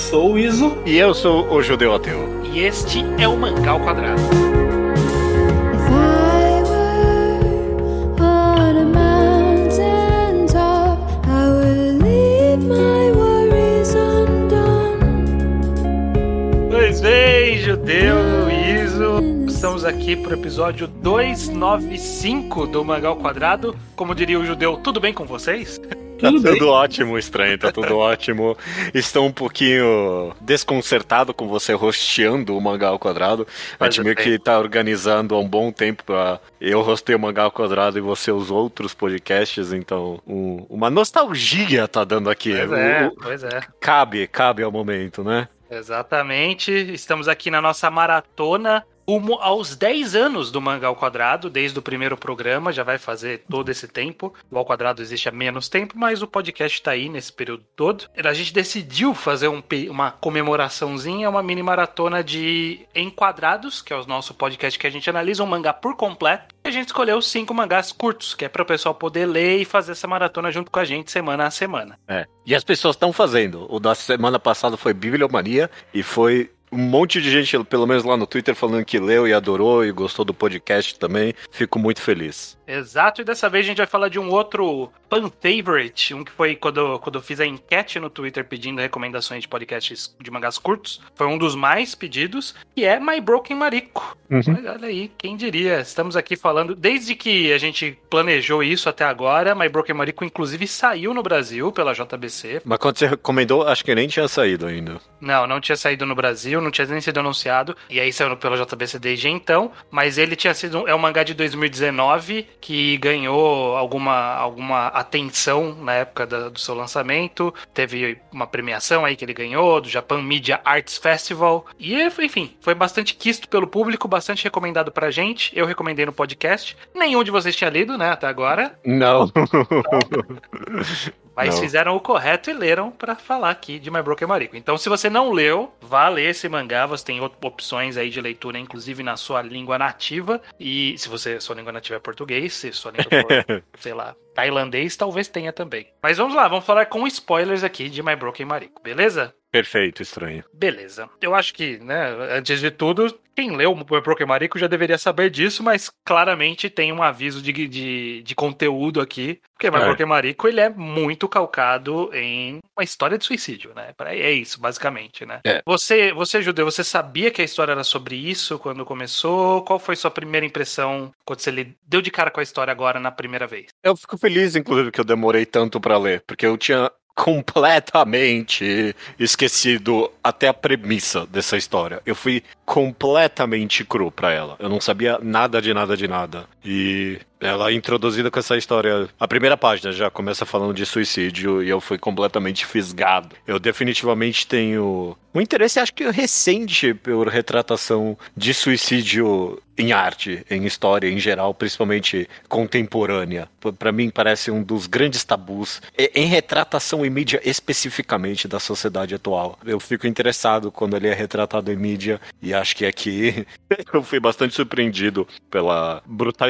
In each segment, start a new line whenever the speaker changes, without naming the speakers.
sou o
Iso.
E eu sou o Judeu Ateu.
E este é o Mangal Quadrado. Pois bem, Judeu, Iso. Estamos aqui para o episódio 295 do Mangal Quadrado. Como diria o judeu, tudo bem com vocês?
Tá tudo, tudo ótimo, estranho, tá tudo ótimo. Estou um pouquinho desconcertado com você rosteando o Mangá ao Quadrado. A gente meio que tá organizando há um bom tempo pra eu rostei o Mangá ao Quadrado e você os outros podcasts, então um, uma nostalgia tá dando aqui.
Pois é, pois é.
Cabe, cabe ao momento, né?
Exatamente. Estamos aqui na nossa maratona rumo aos 10 anos do Manga ao Quadrado, desde o primeiro programa, já vai fazer todo esse tempo. O Ao Quadrado existe há menos tempo, mas o podcast está aí nesse período todo. A gente decidiu fazer um, uma comemoraçãozinha, uma mini maratona de enquadrados, que é o nosso podcast que a gente analisa um mangá por completo. E a gente escolheu cinco mangás curtos, que é para o pessoal poder ler e fazer essa maratona junto com a gente semana a semana.
É. E as pessoas estão fazendo. O da semana passada foi Bibliomania e foi um monte de gente, pelo menos lá no Twitter, falando que leu e adorou e gostou do podcast também. Fico muito feliz.
Exato, e dessa vez a gente vai falar de um outro fan favorite, um que foi quando, quando eu fiz a enquete no Twitter pedindo recomendações de podcasts de mangás curtos. Foi um dos mais pedidos, que é My Broken Marico. Uhum. Mas olha aí, quem diria? Estamos aqui falando, desde que a gente planejou isso até agora, My Broken Marico inclusive saiu no Brasil pela JBC.
Mas quando você recomendou, acho que nem tinha saído ainda.
Não, não tinha saído no Brasil, não tinha nem sido anunciado, e aí saiu pela JBC desde então, mas ele tinha sido, é um mangá de 2019, que ganhou alguma, alguma atenção na época da, do seu lançamento. Teve uma premiação aí que ele ganhou, do Japan Media Arts Festival. E, enfim, foi bastante quisto pelo público, bastante recomendado pra gente. Eu recomendei no podcast. Nenhum de vocês tinha lido, né, até agora.
Não.
Mas não. fizeram o correto e leram para falar aqui de My Broken Marico. Então, se você não leu, vá ler esse mangá. Você tem opções aí de leitura, inclusive na sua língua nativa. E se você sua língua nativa é português, se sua língua for, sei lá, tailandês, talvez tenha também. Mas vamos lá, vamos falar com spoilers aqui de My Broken Marico, beleza?
Perfeito, estranho.
Beleza. Eu acho que, né, antes de tudo, quem leu o Broken Marico já deveria saber disso, mas claramente tem um aviso de, de, de conteúdo aqui. Porque o é. Broken Marico, ele é muito calcado em uma história de suicídio, né? É isso, basicamente, né? É. Você, você, judeu, você sabia que a história era sobre isso quando começou? Qual foi sua primeira impressão quando você deu de cara com a história agora na primeira vez?
Eu fico feliz, inclusive, que eu demorei tanto para ler, porque eu tinha completamente esquecido até a premissa dessa história. Eu fui completamente cru para ela. Eu não sabia nada de nada de nada. E ela é introduzida com essa história. A primeira página já começa falando de suicídio e eu fui completamente fisgado. Eu definitivamente tenho um interesse, acho que recente, por retratação de suicídio em arte, em história em geral, principalmente contemporânea. Para mim parece um dos grandes tabus em retratação em mídia especificamente da sociedade atual. Eu fico interessado quando ele é retratado em mídia e acho que aqui eu fui bastante surpreendido pela brutalidade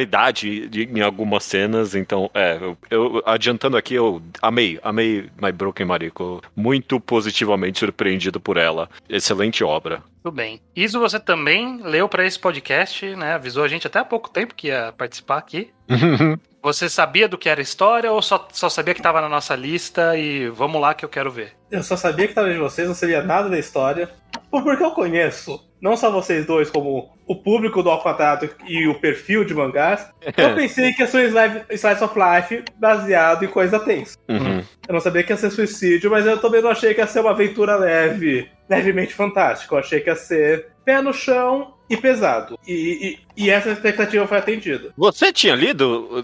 de, em algumas cenas. Então, é, eu, eu, adiantando aqui, eu amei, amei My Broken Mariko. Muito positivamente surpreendido por ela. Excelente obra.
Tudo bem. Isso você também leu para esse podcast, né? Avisou a gente até há pouco tempo que ia participar aqui. Você sabia do que era história ou só, só sabia que estava na nossa lista e vamos lá que eu quero ver?
Eu só sabia que estava de vocês, não sabia nada da história. Porque eu conheço não só vocês dois, como o público do Ao Quadrado e o perfil de mangás, eu pensei que ia ser um Slice of Life baseado em coisa tensa. Uhum. Eu não sabia que ia ser suicídio, mas eu também não achei que ia ser uma aventura leve, levemente fantástica. Eu achei que ia ser pé no chão e pesado. E, e, e, essa expectativa foi atendida.
Você tinha lido?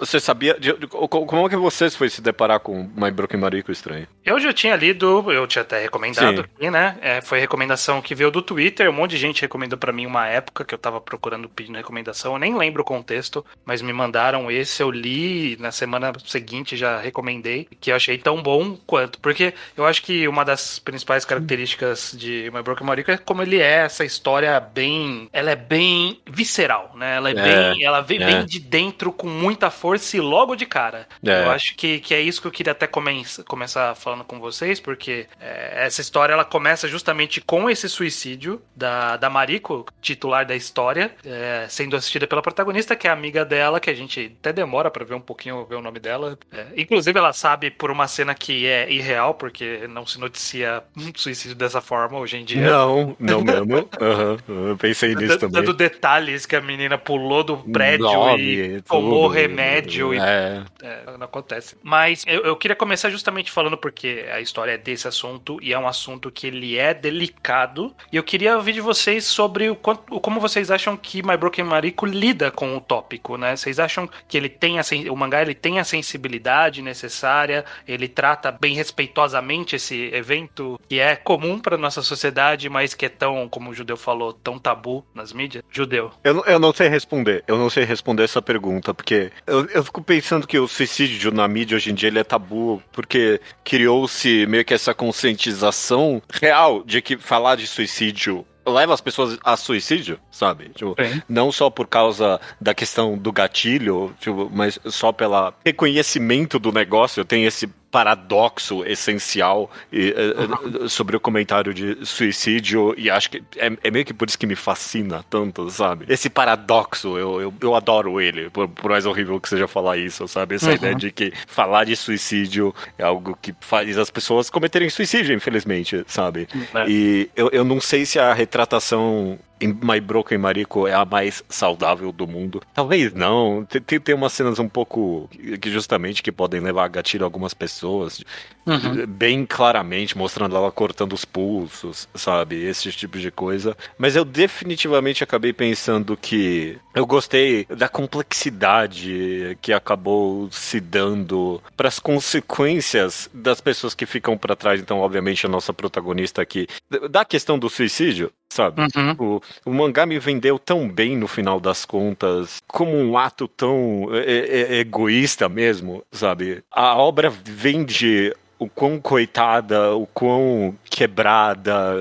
Você sabia? De, de, como é que você foi se deparar com My Broken Marico Estranho?
Eu já tinha lido, eu tinha até recomendado aqui, né? É, foi recomendação que veio do Twitter, um monte de gente recomendou para mim uma época que eu tava procurando pedindo recomendação, eu nem lembro o contexto, mas me mandaram esse, eu li, na semana seguinte já recomendei, que eu achei tão bom quanto, porque eu acho que uma das principais características de My Broken Marico é como ele é essa história bem bem, ela é bem visceral, né? Ela é,
É,
bem, ela vem,
é.
vem de dentro com muita força e logo de cara.
É.
Eu acho que, que é isso que eu queria até comen- começar falando com vocês, porque é, essa história ela começa justamente com esse suicídio da, da Mariko, titular da história, é, sendo assistida pela protagonista, que é amiga dela, que a gente até demora pra ver um pouquinho ver o nome dela. Inclusive, ela sabe por uma cena que é irreal, porque não se noticia um suicídio dessa forma hoje em dia.
Não, não mesmo. Aham, Eu pensei nisso também.
Dando detalhes que a menina pulou do prédio
Nome,
e tomou
tudo.
remédio e
É.
é, não acontece. Mas eu, eu queria começar justamente falando porque a história é desse assunto e é um assunto que ele é delicado. E eu queria ouvir de vocês sobre o, quanto, como vocês acham que My Broken Mariko lida com o tópico, né? Vocês acham que ele tem a, o mangá ele tem a sensibilidade necessária? Ele trata bem respeitosamente esse evento que é comum para nossa sociedade, mas que é tão, como o judeu falou, tão tabu nas mídias? Judeu.
Eu, não- eu não sei responder. Eu não sei responder essa pergunta, porque eu, eu fico pensando que o suicídio na mídia hoje em dia ele é tabu, porque criou-se meio que essa conscientização real de que falar de suicídio leva as pessoas a suicídio, sabe? Tipo, não só por causa da questão do gatilho, tipo, mas só pelo reconhecimento do negócio, tem esse paradoxo essencial e, eh, sobre o comentário de suicídio e acho que é, é meio que por isso que me fascina tanto, sabe? Esse paradoxo, eu, eu, eu adoro ele, por, por mais horrível que seja falar isso, sabe? Essa
Uhum.
ideia de que falar de suicídio é algo que faz as pessoas cometerem suicídio, infelizmente, sabe?
É.
E eu, eu não sei se a retratação My Broken Mariko é a mais saudável do mundo. Talvez não. Tem, tem, umas cenas um pouco que que justamente que podem levar a gatilho algumas pessoas.
Uhum.
Bem claramente, mostrando ela cortando os pulsos, sabe? Esse tipo de coisa. Mas eu definitivamente acabei pensando que eu gostei da complexidade que acabou se dando para as consequências das pessoas que ficam para trás. Então, obviamente, a nossa protagonista aqui. Da questão do suicídio, sabe?
Uhum.
O, o mangá me vendeu tão bem no final das contas, como um ato tão é, é, egoísta mesmo, sabe? A obra vende o quão coitada, o quão quebrada,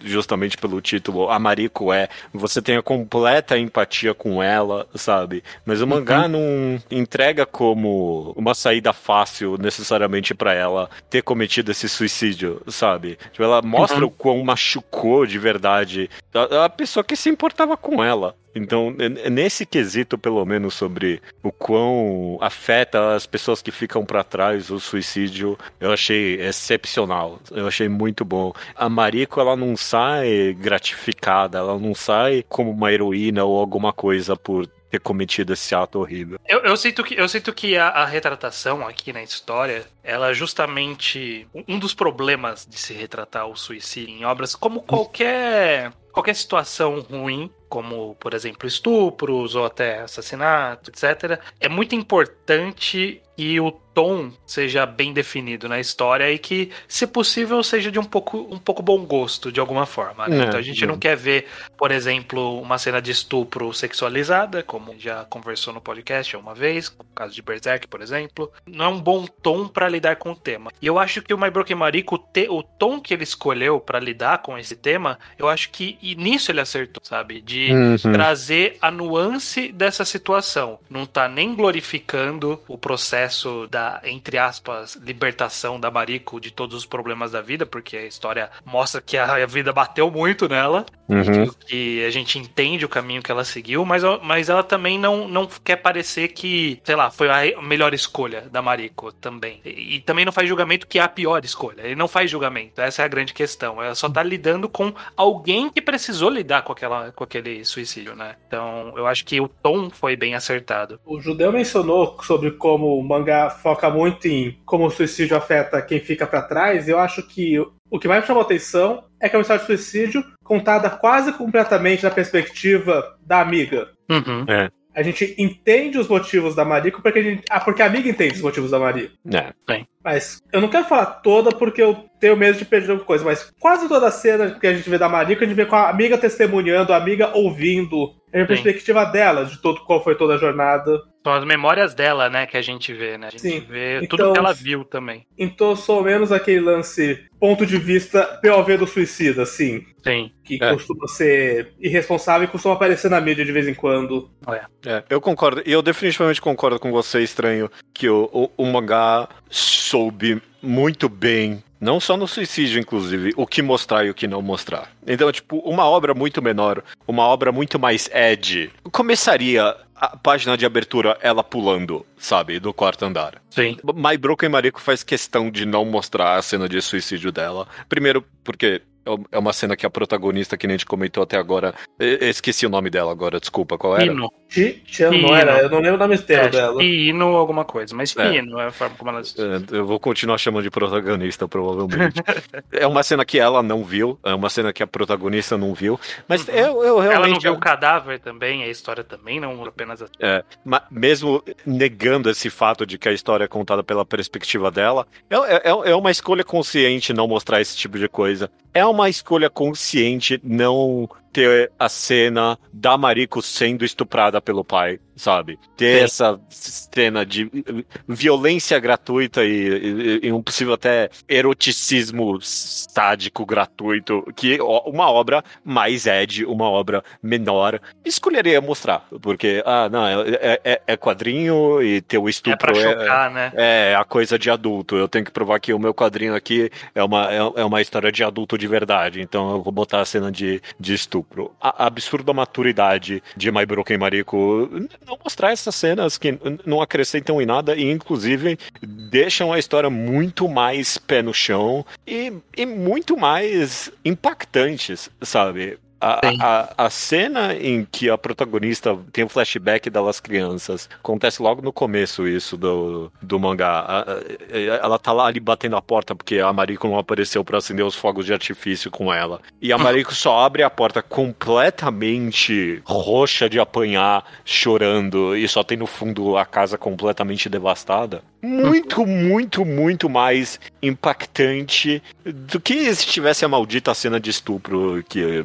justamente pelo título, a Mariko é. Você tem a completa empatia com ela, sabe? Mas o mangá não entrega como uma saída fácil necessariamente pra ela ter cometido esse suicídio, sabe? Tipo, ela mostra
Uhum.
o quão machucou de verdade a, a pessoa que se importava com ela. Então, nesse quesito, pelo menos, sobre o quão afeta as pessoas que ficam pra trás o suicídio, eu achei excepcional. Eu achei muito bom. A Mariko, ela não sai gratificada, ela não sai como uma heroína ou alguma coisa por ter cometido esse ato horrível.
Eu, eu sinto que, eu sinto que a, a retratação aqui na história, ela é justamente um dos problemas de se retratar o suicídio em obras, como qualquer qualquer situação ruim, como por exemplo estupros ou até assassinato, etc. É muito importante que o tom seja bem definido na história e que, se possível, seja de um pouco, um pouco bom gosto de alguma forma. né?
É,
então a gente não
é.
quer ver, por exemplo, uma cena de estupro sexualizada, como já conversou no podcast uma vez, no caso de Berserk, por exemplo. Não é um bom tom para lidar com o tema. E eu acho que o My Broken Mariko, o, o tom que ele escolheu para lidar com esse tema, eu acho que nisso ele acertou, sabe? De
Uhum.
trazer a nuance dessa situação. Não tá nem glorificando o processo da, entre aspas, libertação da Mariko de todos os problemas da vida, porque a história mostra que a, a vida bateu muito nela,
Uhum.
e que a gente entende o caminho que ela seguiu, mas, mas ela também não, não quer parecer que, sei lá, foi a melhor escolha da Mariko também. E, também não faz julgamento que é a pior escolha. Ele não faz julgamento, essa é a grande questão. Ela só tá lidando com alguém que precisou lidar com, aquela, com aquele suicídio, né? Então, eu acho que o tom foi bem acertado.
O judeu mencionou sobre como o mangá foca muito em como o suicídio afeta quem fica pra trás. Eu acho que o que mais me chamou atenção é que é uma história de suicídio contada quase completamente da perspectiva da amiga.
Uhum.
A gente entende os motivos da Mariko porque a, gente, ah, porque a amiga entende os motivos da Mariko.
É.
Mas eu não quero falar toda porque eu tenho medo de perder alguma coisa, mas quase toda a cena que a gente vê da Mariko, a gente vê com a amiga testemunhando, a amiga ouvindo, é a perspectiva dela, de todo qual foi toda a jornada.
São as memórias dela, né, que a gente vê, né? A gente
Sim.
vê
Então,
tudo que ela viu também.
Então, sou menos aquele lance ponto de vista POV do suicida, assim.
Sim.
Que
É.
costuma ser irresponsável e costuma aparecer na mídia de vez em quando.
É, eu concordo. E eu definitivamente concordo com você, estranho, que o, o, o mangá soube muito bem, não só no suicídio, inclusive, o que mostrar e o que não mostrar. Então, tipo, uma obra muito menor, uma obra muito mais edgy, começaria a página de abertura ela pulando, sabe, do quarto andar.
Sim.
My Broken Mariko faz questão de não mostrar a cena de suicídio dela. Primeiro, porque é uma cena que a protagonista, que nem a gente comentou até agora. eu Esqueci o nome dela agora, desculpa, qual era?
Ino. Ino.
não era? Eu não lembro o nome inteiro
É,
dela.
Ino alguma coisa, mas
É.
Ino é a forma como ela diz.
É, Eu vou continuar chamando de protagonista, provavelmente. é uma cena que ela não viu, é uma cena que a protagonista não viu, mas
Uhum.
eu, eu realmente.
Ela não viu o cadáver também, a história também, não apenas a...
É, ma- mesmo negando esse fato de que a história é contada pela perspectiva dela, é, é, é uma escolha consciente não mostrar esse tipo de coisa. É uma escolha consciente não ter a cena da Mariko sendo estuprada pelo pai, sabe? Ter
Sim.
essa cena de violência gratuita e, e- e um possível até eroticismo sádico gratuito, que uma obra mais ed, uma obra menor, escolheria mostrar. Porque, ah, não, é, é- é quadrinho e ter o
É
estupro
pra
é,
chocar, né?
é a coisa de adulto. Eu tenho que provar que o meu quadrinho aqui é uma, é, é uma história de adulto de verdade. Então eu vou botar a cena de, de estupro. A, a absurda maturidade de My Broken Mariko não mostrar essas cenas que não acrescentam em nada e, inclusive, deixam a história muito mais pé no chão e, e muito mais impactantes, sabe? A, a, a cena em que a protagonista tem o flashback delas crianças acontece logo no começo isso do, do mangá. A- Ela tá lá ali batendo a porta porque a Mariko não apareceu pra acender os fogos de artifício com ela. E a Mariko só abre a porta completamente roxa de apanhar, chorando, e só tem no fundo a casa completamente devastada. Muito, muito, muito mais impactante do que se tivesse a maldita cena de estupro que eh,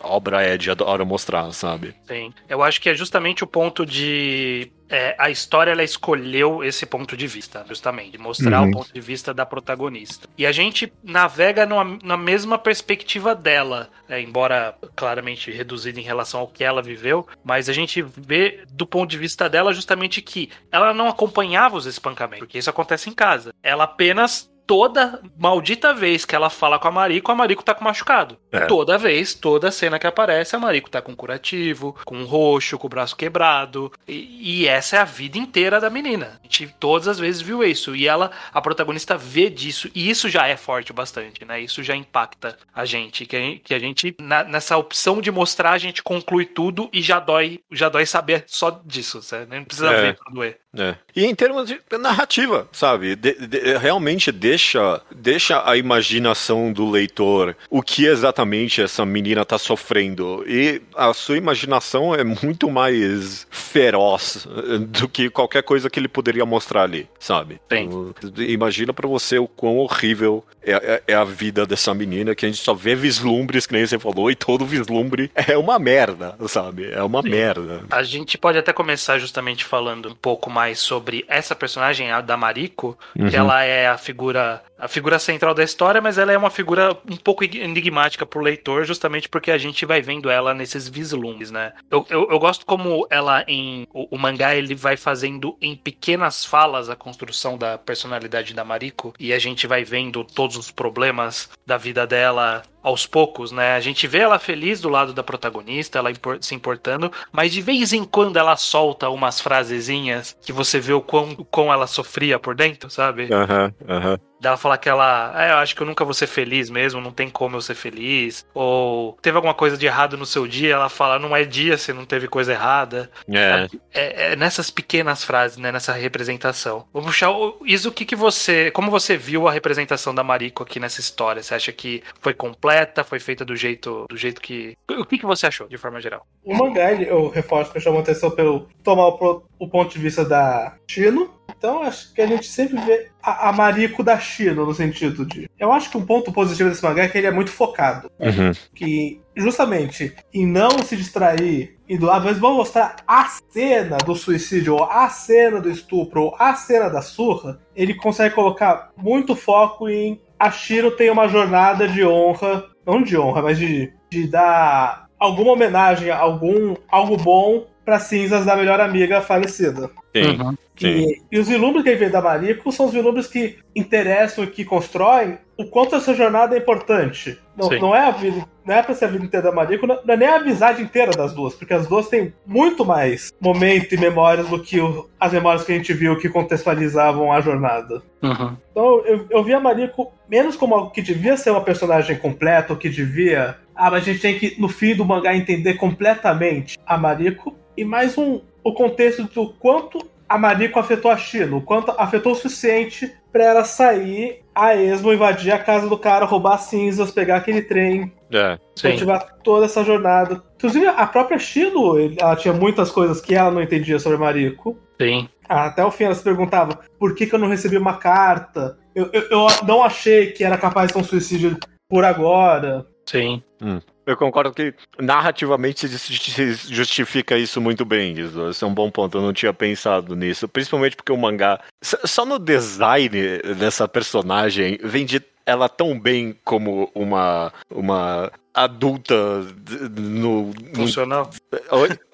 a obra Ed adora mostrar, sabe?
Sim. Eu acho que é justamente o ponto de. É, a história ela escolheu esse ponto de vista, justamente, de mostrar
Uhum.
o ponto de vista da protagonista. E a gente navega numa, na mesma perspectiva dela, é, embora claramente reduzida em relação ao que ela viveu, mas a gente vê do ponto de vista dela justamente que ela não acompanhava os espancamentos, porque isso acontece em casa. Ela apenas. Toda maldita vez que ela fala com a Mariko, a Mariko tá com machucado.
É.
Toda vez, toda cena que aparece, a Mariko tá com curativo, com roxo, com o braço quebrado. E, e essa é a vida inteira da menina. A gente todas as vezes viu isso. E ela, a protagonista, vê disso. E isso já é forte bastante, né? Isso já impacta a gente. Que a gente, que a gente na- nessa opção de mostrar, a gente conclui tudo e já dói, já dói saber só disso. Sabe? Não precisa
É.
ver pra doer.
É. E em termos de narrativa, sabe? De- de- realmente deixa, deixa a imaginação do leitor o que exatamente essa menina tá sofrendo. E a sua imaginação é muito mais feroz eh, do que qualquer coisa que ele poderia mostrar ali, sabe?
Sim.
Então, Imagina pra você o quão horrível é, é- é a vida dessa menina, que a gente só vê vislumbres, que nem você falou, e todo vislumbre é uma merda, sabe? É uma merda.
A gente pode até começar justamente falando um pouco mais sobre essa personagem, a da Mariko,
Uhum.
que ela é a figura uh, a figura central da história, mas ela é uma figura um pouco enigmática pro leitor, justamente porque a gente vai vendo ela nesses vislumbres, né? Eu, eu, eu gosto como ela em o, o mangá ele vai fazendo em pequenas falas a construção da personalidade da Mariko e a gente vai vendo todos os problemas da vida dela aos poucos, né? A gente vê ela feliz do lado da protagonista, ela se importando, mas de vez em quando ela solta umas frasezinhas que você vê o quão, o quão ela sofria por dentro, sabe?
Aham, aham.
Dela falar que ela, ah, eu acho que eu nunca vou ser feliz mesmo, não tem como eu ser feliz. Ou teve alguma coisa de errado no seu dia, ela fala, não é dia se não teve coisa errada.
É.
É, é nessas pequenas frases, né, nessa representação. Vou puxar o Isso, o que que você, como você viu a representação da Mariko aqui nessa história? Você acha que foi completa, foi feita do jeito, do jeito que, o que que você achou de forma geral?
O mangá, eu reforço que chamou atenção pelo tomar o o ponto de vista da Chino. Então acho que a gente sempre vê a, a Mariko da Chino, no sentido de. Eu acho que um ponto positivo desse mangá é que ele é muito focado.
Uhum.
Que justamente em não se distrair e do lado, mas vão mostrar a cena do suicídio, ou a cena do estupro, ou a cena da surra, ele consegue colocar muito foco em a Shiro tem uma jornada de honra, não de honra, mas de, de dar alguma homenagem, algum algo bom para cinzas da melhor amiga falecida.
Sim.
Uhum.
E, e os vislumbres que ele vê da Mariko são os vislumbres que interessam e que constroem o quanto essa jornada é importante. Não,
Sim.
não é a vida, não é pra ser a vida inteira da Mariko, não, não é nem a amizade inteira das duas, porque as duas têm muito mais momento e memórias do que o- as memórias que a gente viu que contextualizavam a jornada.
Uhum.
Então eu, eu vi a Mariko menos como algo que devia ser uma personagem completa, ou que devia. Ah, mas a gente tem que, no fim do mangá, entender completamente a Mariko, e mais um o contexto do quanto a Mariko afetou a Shino, o quanto afetou o suficiente pra ela sair a esmo, invadir a casa do cara, roubar cinzas, pegar aquele trem,
É.
Sim.
continuar toda essa jornada. Inclusive, a própria Shino, ela tinha muitas coisas que ela não entendia sobre a Mariko.
Sim.
Até o fim ela se perguntava por que, que eu não recebi uma carta. Eu, eu, eu não achei que era capaz de ter um suicídio por agora.
Sim.
Eu concordo que narrativamente se justi- se justifica isso muito bem. Isso esse é um bom ponto. Eu não tinha pensado nisso. Principalmente porque o mangá. Só no design dessa personagem vende ela tão bem como uma. uma adulta no. no
Funcional.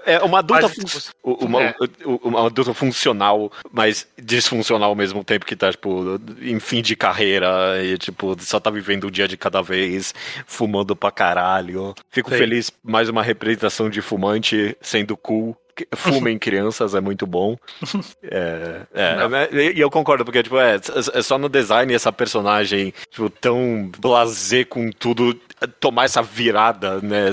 é uma adulta.
Mas-
uma,
É.
uma adulta funcional, mas disfuncional ao mesmo tempo que tá, tipo, em fim de carreira e, tipo, só tá vivendo um dia de cada vez, fumando pra caralho. Fico
Sim.
feliz, mais uma representação de fumante sendo cool. Fumem crianças, é muito bom. É, é, né, e eu concordo, porque, tipo, é, é só no design essa personagem, tipo, tão blasé com tudo, tomar essa virada, né,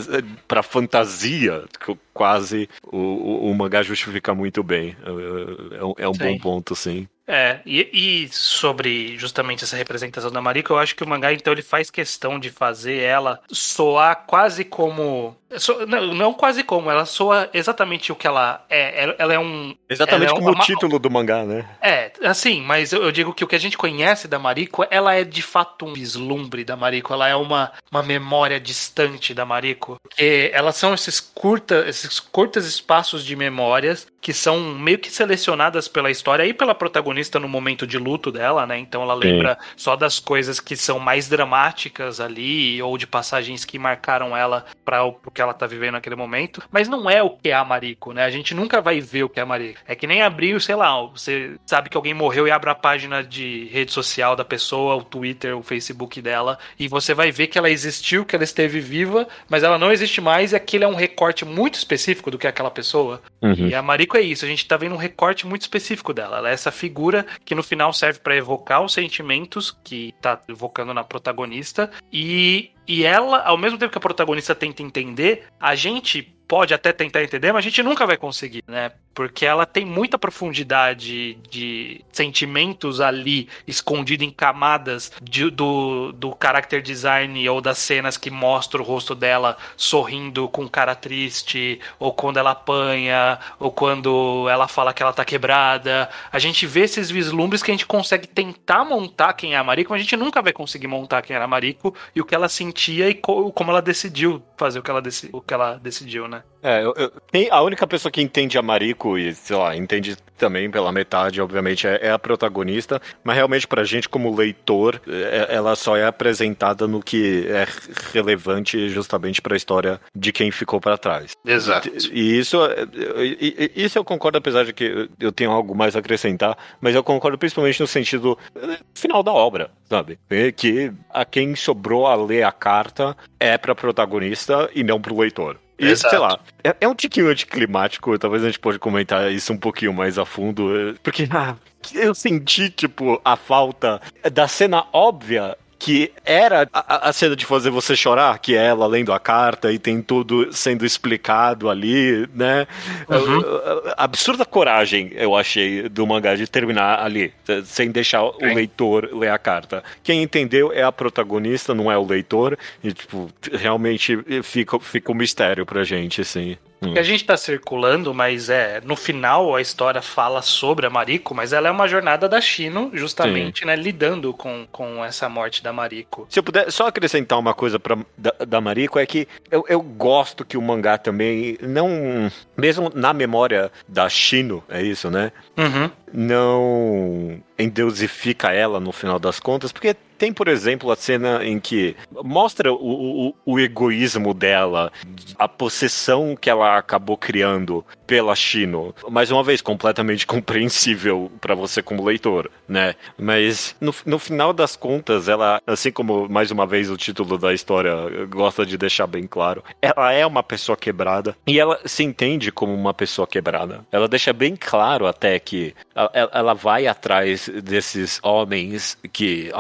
pra fantasia, que quase o, o, o mangá justifica muito bem. É, é um, é um bom ponto, sim.
É, e, e sobre justamente essa representação da Mariko, eu acho que o mangá, então, ele faz questão de fazer ela soar quase como. so- não, não quase como, ela soa exatamente o que ela é. Ela, ela é um.
Exatamente
é
como
uma-
o título do mangá, né?
É, assim, mas eu, eu digo que o que a gente conhece da Mariko, ela é de fato um vislumbre da Mariko, ela é uma, uma memória distante da Mariko. Porque elas são esses, curta, esses curtos espaços de memórias que são meio que selecionadas pela história e pela protagonista no momento de luto dela, né? Então ela lembra só das coisas que são mais dramáticas ali, ou de passagens que marcaram ela para o que ela tá vivendo naquele momento. Mas não é o que é a Mariko, né? A gente nunca vai ver o que é a Mariko. É que nem abrir, sei lá, você sabe que alguém morreu e abre a página de rede social da pessoa, o Twitter, o Facebook dela, e você vai ver que ela existiu, que ela esteve viva, mas ela não existe mais, e aquele é um recorte muito específico do que é aquela pessoa.
Uhum.
E a Mariko é isso, a gente tá vendo um recorte muito específico dela. Ela é essa figura que no final serve pra evocar os sentimentos que tá evocando na protagonista. E, e ela, ao mesmo tempo que a protagonista tenta entender, a gente pode até tentar entender, mas a gente nunca vai conseguir, né? Porque ela tem muita profundidade de sentimentos ali, escondido em camadas de- do, do character design ou das cenas que mostram o rosto dela sorrindo com cara triste, ou quando ela apanha, ou quando ela fala que ela tá quebrada. A gente vê esses vislumbres que a gente consegue tentar montar quem é a Mariko, mas a gente nunca vai conseguir montar quem era a Mariko e o que ela sentia e co- como ela decidiu fazer o que ela, deci- o que ela decidiu, né?
É, eu, eu- tem- a única pessoa que entende a Mariko e, sei lá, entende também pela metade, obviamente, é, é a protagonista, mas realmente pra gente como leitor, é- ela só é apresentada no que é relevante justamente pra história de quem ficou pra trás.
Exato.
E isso, é- e- e- isso eu concordo, apesar de que eu tenho algo mais a acrescentar, mas eu concordo principalmente no sentido eh, final da obra, sabe? É Que a quem sobrou a ler a carta é pra protagonista e não pro leitor. E,
Exato.
sei lá, é, é um tiquinho anticlimático, talvez a gente pode comentar isso um pouquinho mais a fundo, eh, porque ah, eu senti, tipo, a falta da cena óbvia que era a, a- cena de fazer você chorar, que é ela lendo a carta e tem tudo sendo explicado ali, né?
Uhum.
Absurda coragem, eu achei, do mangá de terminar ali, eh, sem deixar o
Sim.
leitor ler a carta. Quem entendeu é a protagonista, não é o leitor, e, tipo, realmente fica, fica um mistério pra gente, assim. Hum.
Que a gente tá circulando, mas é. No final a história fala sobre a Mariko, mas ela é uma jornada da Shino, justamente, né? Lidando com, com essa morte da Mariko.
Se eu puder só acrescentar uma coisa pra, da, da Mariko, é que eu, eu gosto que o mangá também não. Mesmo na memória da Shino, é isso, né?
Uhum.
Não endeusifica ela no final das contas, porque tem, por exemplo, a cena em que mostra o, o, o egoísmo dela, a possessão que ela acabou criando pela Shino. Mais uma vez, completamente compreensível para você como leitor, né? Mas no, no final das contas, ela, assim como mais uma vez o título da história gosta de deixar bem claro, ela é uma pessoa quebrada e ela se entende como uma pessoa quebrada. Ela deixa bem claro até que ela, vai atrás desses homens que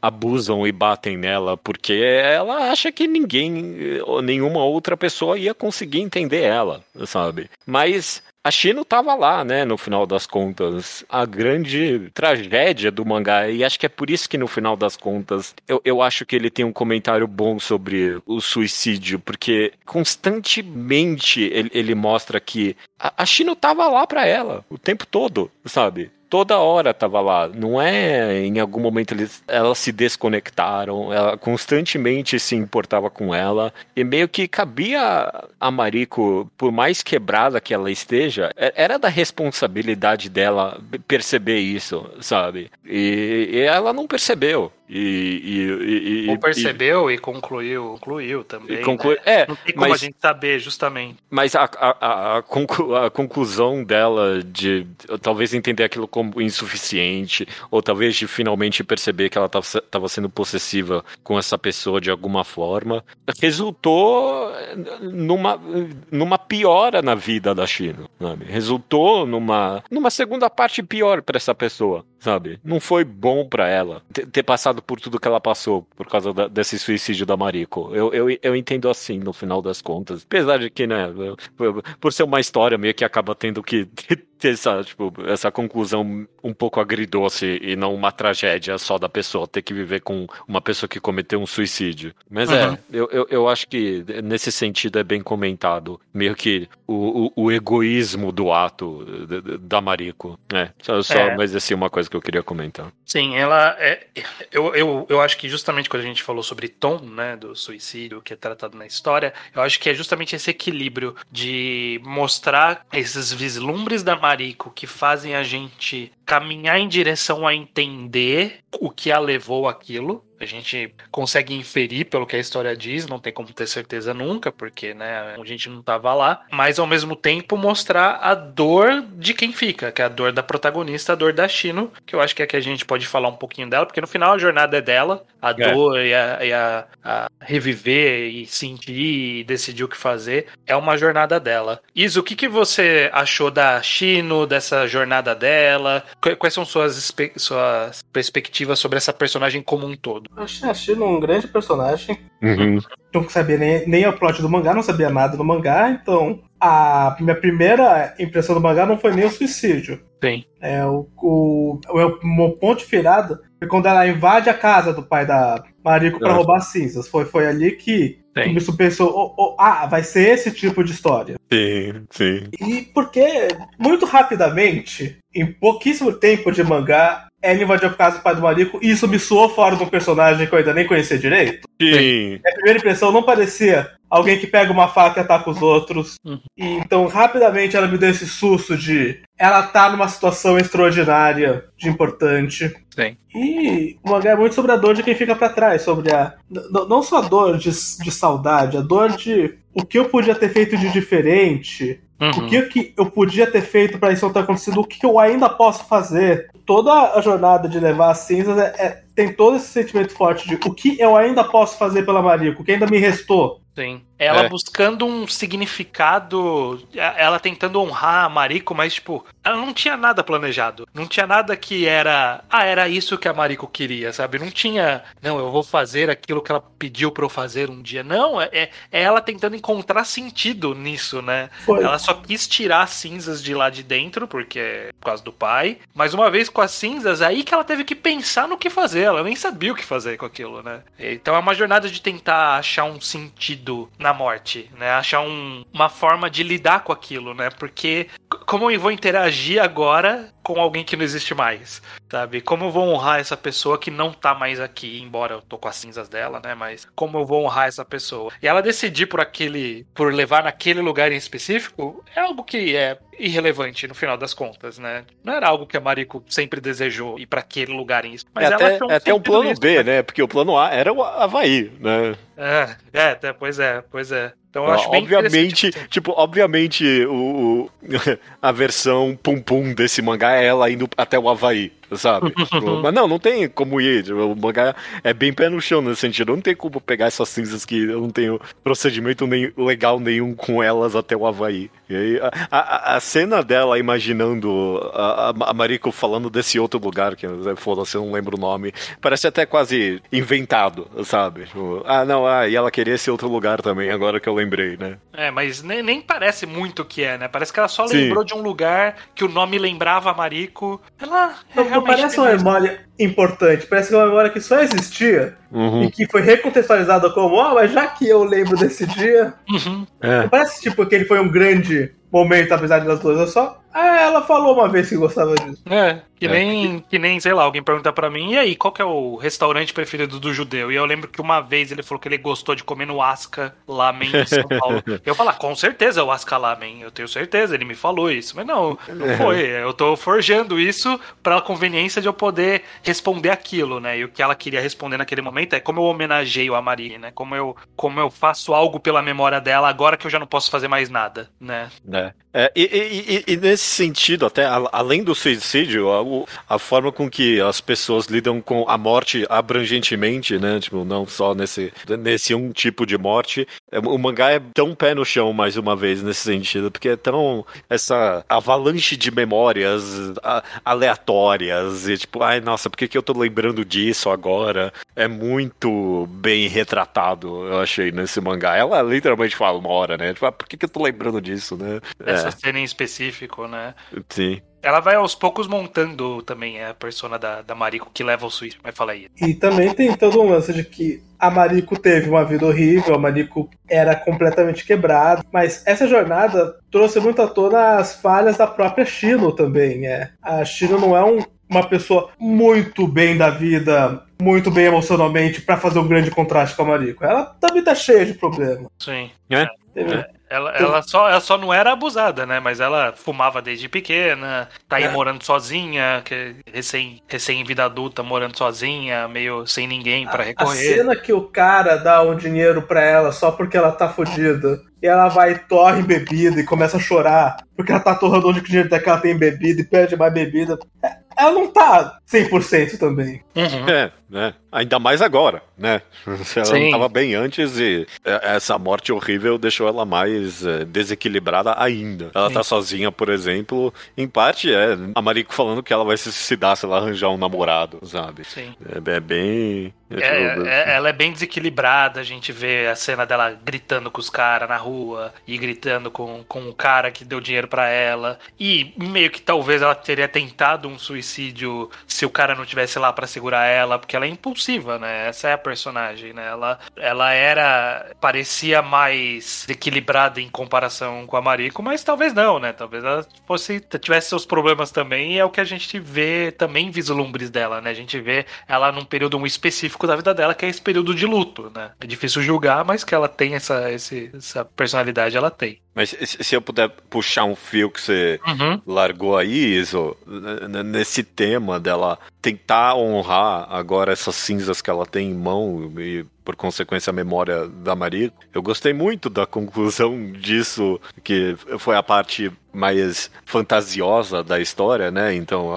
abusam e batem nela porque ela acha que ninguém nenhuma outra pessoa ia conseguir entender ela, sabe? Mas a Shino tava lá, né, no final das contas. A grande tragédia do mangá. E acho que é por isso que no final das contas eu, eu acho que ele tem um comentário bom sobre o suicídio, porque constantemente ele, ele mostra que a, a Shino tava lá pra ela o tempo todo, sabe? Toda hora tava lá. Não é em algum momento eles, elas se desconectaram. Ela constantemente se importava com ela. E meio que cabia a Mariko, por mais quebrada que ela esteja, é- era da responsabilidade dela perceber isso, sabe? E, e ela não percebeu. E, e, e- e-
Ou percebeu e, concluiu, concluiu também.
e conclui-
né?
É,
Não tem como
mas-
a gente saber, justamente.
Mas a, a, a- a conclu- a conclusão dela de talvez entender aquilo como insuficiente, ou talvez de finalmente perceber que ela estava sendo possessiva com essa pessoa de alguma forma, resultou numa, numa piora na vida da China, sabe? Resultou numa, numa segunda parte pior para essa pessoa, sabe? Não foi bom para ela ter, passado por tudo que ela passou por causa da- desse suicídio da Mariko. Eu, eu, eu entendo assim, no final das contas. Apesar de que, né, por ser uma história meio que acaba tendo que ter essa, tipo, essa conclusão um pouco agridoce e não uma tragédia só da pessoa ter que viver com uma pessoa que cometeu um suicídio. Mas
Uhum.
é, eu, eu, eu acho que nesse sentido é bem comentado. Meio que o, o, o egoísmo do ato da Mariko. É, só, só
É.
mas assim, uma coisa que eu queria comentar.
Sim, ela é. Eu, eu, eu acho que justamente quando a gente falou sobre tom, né, do suicídio que é tratado na história, eu acho que é justamente esse equilíbrio de mostrar esses vislumbres da Mariko que fazem a gente caminhar em direção a entender o que a levou àquilo. A gente consegue inferir pelo que a história diz, não tem como ter certeza nunca, porque né, a gente não tava lá. Mas ao mesmo tempo mostrar a dor de quem fica, que é a dor da protagonista, a dor da Shino, que eu acho que é que a gente pode falar um pouquinho dela, porque no final a jornada é dela, a dor e, a, e a- a reviver e sentir e decidir o que fazer, é uma jornada dela. Isa, o que, que você achou da Shino, dessa jornada dela? Qu- Quais são suas, suas perspectivas sobre essa personagem como um todo?
Eu achei a Shino um grande personagem.
Uhum.
Não sabia nem, nem o plot do mangá, não sabia nada do mangá, então a minha primeira impressão do mangá não foi nem o suicídio.
Sim.
É, o, o, o meu, meu ponto de virada foi quando ela invade a casa do pai da Mariko pra
Ah.
roubar cinzas. Foi, foi ali que
Sim.
isso pensou, oh, oh, ah, vai ser esse tipo de história.
Sim, sim.
E porque, muito rapidamente, em pouquíssimo tempo de mangá, ela invadiu a casa do pai do Mariko e isso me soou fora de um personagem que eu ainda nem conhecia direito.
Sim.
Minha primeira impressão não parecia alguém que pega uma faca e ataca os outros.
Uhum.
E então, rapidamente, ela me deu esse susto de ela tá numa situação extraordinária, de importante.
Sim.
E o mangá é muito sobre a dor de quem fica pra trás, sobre a. n- Não só a dor de, de saudade, a dor de o que eu podia ter feito de diferente,
Uhum.
o que, que eu podia ter feito pra isso não ter acontecido, o que eu ainda posso fazer. Toda a jornada de levar as cinzas é- é- tem todo esse sentimento forte de o que eu ainda posso fazer pela Mariko, o que ainda me restou.
Sim. Ela
É.
buscando um significado, ela tentando honrar a Mariko, mas, tipo, ela não tinha nada planejado. Não tinha nada que era. Ah, era isso que a Mariko queria, sabe? Não tinha. Não, eu vou fazer aquilo que ela pediu pra eu fazer um dia. Não, é, é ela tentando encontrar sentido nisso, né?
Foi.
Ela só quis tirar as cinzas de lá de dentro, porque é por causa do pai. Mas uma vez com as cinzas, aí que ela teve que pensar no que fazer. Ela nem sabia o que fazer com aquilo, né? Então é uma jornada de tentar achar um sentido na morte, né? Achar um, uma forma de lidar com aquilo, né? Porque como eu vou interagir agora com alguém que não existe mais, sabe? Como eu vou honrar essa pessoa que não tá mais aqui, embora eu tô com as cinzas dela, né? Mas como eu vou honrar essa pessoa? E ela decidir por aquele, por levar naquele lugar em específico, é algo que é irrelevante no final das contas, né? Não era algo que a Mariko sempre desejou ir para aquele lugar em
Mas é até, é até um plano B, né? né? Porque o plano A era o Havaí, né?
É, é, pois é, pois é.
Então eu acho bem obviamente, tipo, obviamente o, o, a versão pum pum desse mangá é ela indo até o Havaí sabe? Tipo, mas não, não tem como ir. Tipo, o mangá é bem pé no chão nesse sentido. Não tem como pegar essas cinzas que eu não tenho procedimento nem, legal nenhum com elas até o Havaí. E aí, a, a, a cena dela imaginando a, a, Mariko falando desse outro lugar, que foda-se, eu não lembro o nome, parece até quase inventado, sabe? Tipo, ah, não, ah, e ela queria esse outro lugar também, agora que eu lembrei, né?
É, mas nem, nem parece muito que é, né? Parece que ela só Sim. lembrou de um lugar que o nome lembrava a Mariko. Ela
é não parece uma memória importante, parece que é uma memória que só existia uhum. e que foi recontextualizada como, ó, oh, mas já que eu lembro desse dia. Uhum. É. Parece tipo que ele foi um grande momento, apesar das duas, é só. Ah, ela falou uma vez que gostava disso.
É, que, é. Nem, que nem, sei lá, alguém pergunta para mim, e aí, qual que é o restaurante preferido do judeu? E eu lembro que uma vez ele falou que ele gostou de comer no Asca Lamen em São Paulo. eu falo, ah, com certeza é o Asca Lamen, eu tenho certeza, ele me falou isso. Mas não, não foi. Eu tô forjando isso pra conveniência de eu poder responder aquilo, né? E o que ela queria responder naquele momento é como eu homenageio a Marie, né? Como eu, como eu faço algo pela memória dela agora que eu já não posso fazer mais nada, né?
É. uh, É, e, e, e, nesse sentido, até além do suicídio, a, a, forma com que as pessoas lidam com a morte abrangentemente, né? Tipo, não só nesse, nesse um tipo de morte. É, o mangá é tão pé no chão, mais uma vez, nesse sentido, porque é tão. essa avalanche de memórias aleatórias. E tipo, ai, nossa, por que, que eu tô lembrando disso agora? É muito bem retratado, eu achei, nesse mangá. Ela literalmente fala uma hora, né? Tipo, ah, por que, que eu tô lembrando disso, né?
É essa cena em específico, né?
Sim.
Ela vai aos poucos montando também a persona da, da Mariko que leva o suíço, mas fala aí.
E também tem todo um lance de que a Mariko teve uma vida horrível, a Mariko era completamente quebrada, mas essa jornada trouxe muito à tona as falhas da própria Shino também. É. A Shino não é um, uma pessoa muito bem da vida, muito bem emocionalmente para fazer um grande contraste com a Mariko. Ela também tá cheia de problemas.
Sim. É? é. Ela, ela, só, ela só não era abusada, né? Mas ela fumava desde pequena, tá aí é. morando sozinha, que recém, recém vida adulta, morando sozinha, meio sem ninguém para recorrer.
A cena que o cara dá um dinheiro para ela só porque ela tá fodida. E ela vai, torre bebida e começa a chorar. Porque ela tá torrando onde o dinheiro dela tem bebida e pede mais bebida. É, ela não tá 100% também.
Uhum. É, né? Ainda mais agora, né? Ela Sim. não tava bem antes e é, essa morte horrível deixou ela mais é, desequilibrada ainda. Ela Sim. tá sozinha, por exemplo, em parte é a Mariko falando que ela vai se suicidar se ela arranjar um namorado, sabe?
Sim.
É, é bem.
É, tipo, é, ela é bem desequilibrada, a gente vê a cena dela gritando com os caras na rua e gritando com, com o cara que deu dinheiro para ela. E meio que talvez ela teria tentado um suicídio se o cara não tivesse lá para segurar ela, porque ela é impulsiva, né? Essa é a personagem, né? Ela, ela era. parecia mais equilibrada em comparação com a Mariko, mas talvez não, né? Talvez ela fosse. tivesse seus problemas também, e é o que a gente vê também vislumbres dela, né? A gente vê ela num período específico da vida dela, que é esse período de luto, né? É difícil julgar, mas que ela tem essa, esse, essa personalidade, ela tem.
Mas se eu puder puxar um fio que você uhum. largou aí, Iso, nesse tema dela tentar honrar agora essas cinzas que ela tem em mão e por consequência a memória da Maria. Eu gostei muito da conclusão disso, que foi a parte mais fantasiosa da história, né? Então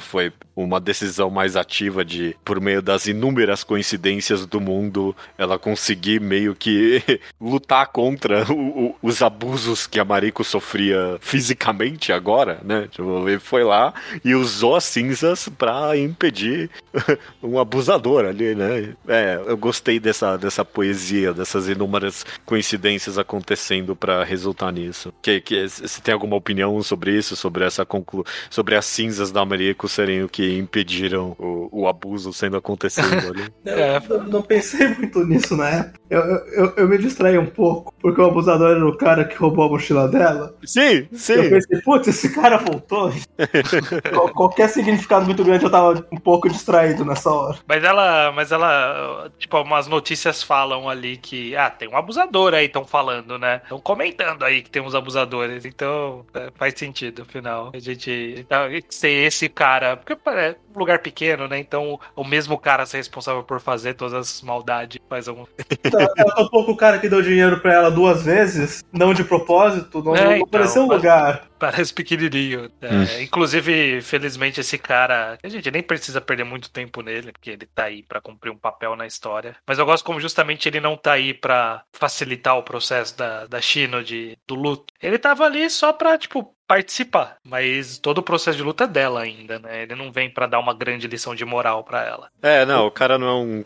foi uma decisão mais ativa de, por meio das inúmeras coincidências do mundo, ela conseguir meio que lutar contra o, o, os abusos que a Mariko sofria fisicamente agora, né? Tipo, ele foi lá e usou as cinzas pra impedir um abusador ali, né? É, eu gostei dessa, dessa poesia, dessas inúmeras coincidências acontecendo para resultar nisso. Que, que você tem alguma opinião sobre isso, sobre essa conclu sobre as cinzas da Mariko serem o que impediram o, o abuso sendo acontecido ali?
é. eu, não pensei muito nisso na época. Eu, eu, eu, me distraí um pouco, porque o abusador era o cara que roubou a mochila dela.
Sim, sim.
Eu pensei, putz, esse cara voltou. Qualquer significado muito grande eu tava um pouco distraído nessa hora.
Mas ela, mas ela, tipo, umas notícias falam ali que, ah, tem um abusador aí, estão falando, né? Estão comentando aí que tem uns abusadores, então é, faz sentido, afinal. A gente então, ser esse cara, porque é um lugar pequeno, né? Então o mesmo cara ser responsável por fazer todas as maldades faz algum.
Ela um pouco o cara que deu dinheiro pra ela duas vezes, não de propósito, não, é, não então, pareceu um lugar.
Parece pequenininho. É, hum. Inclusive, felizmente, esse cara. A gente nem precisa perder muito tempo nele, porque ele tá aí para cumprir um papel na história. Mas eu gosto como justamente ele não tá aí para facilitar o processo da, da Shino de, do luto. Ele tava ali só pra, tipo, participar, mas todo o processo de luta é dela ainda, né? Ele não vem para dar uma grande lição de moral para ela.
É, não, o cara não é um.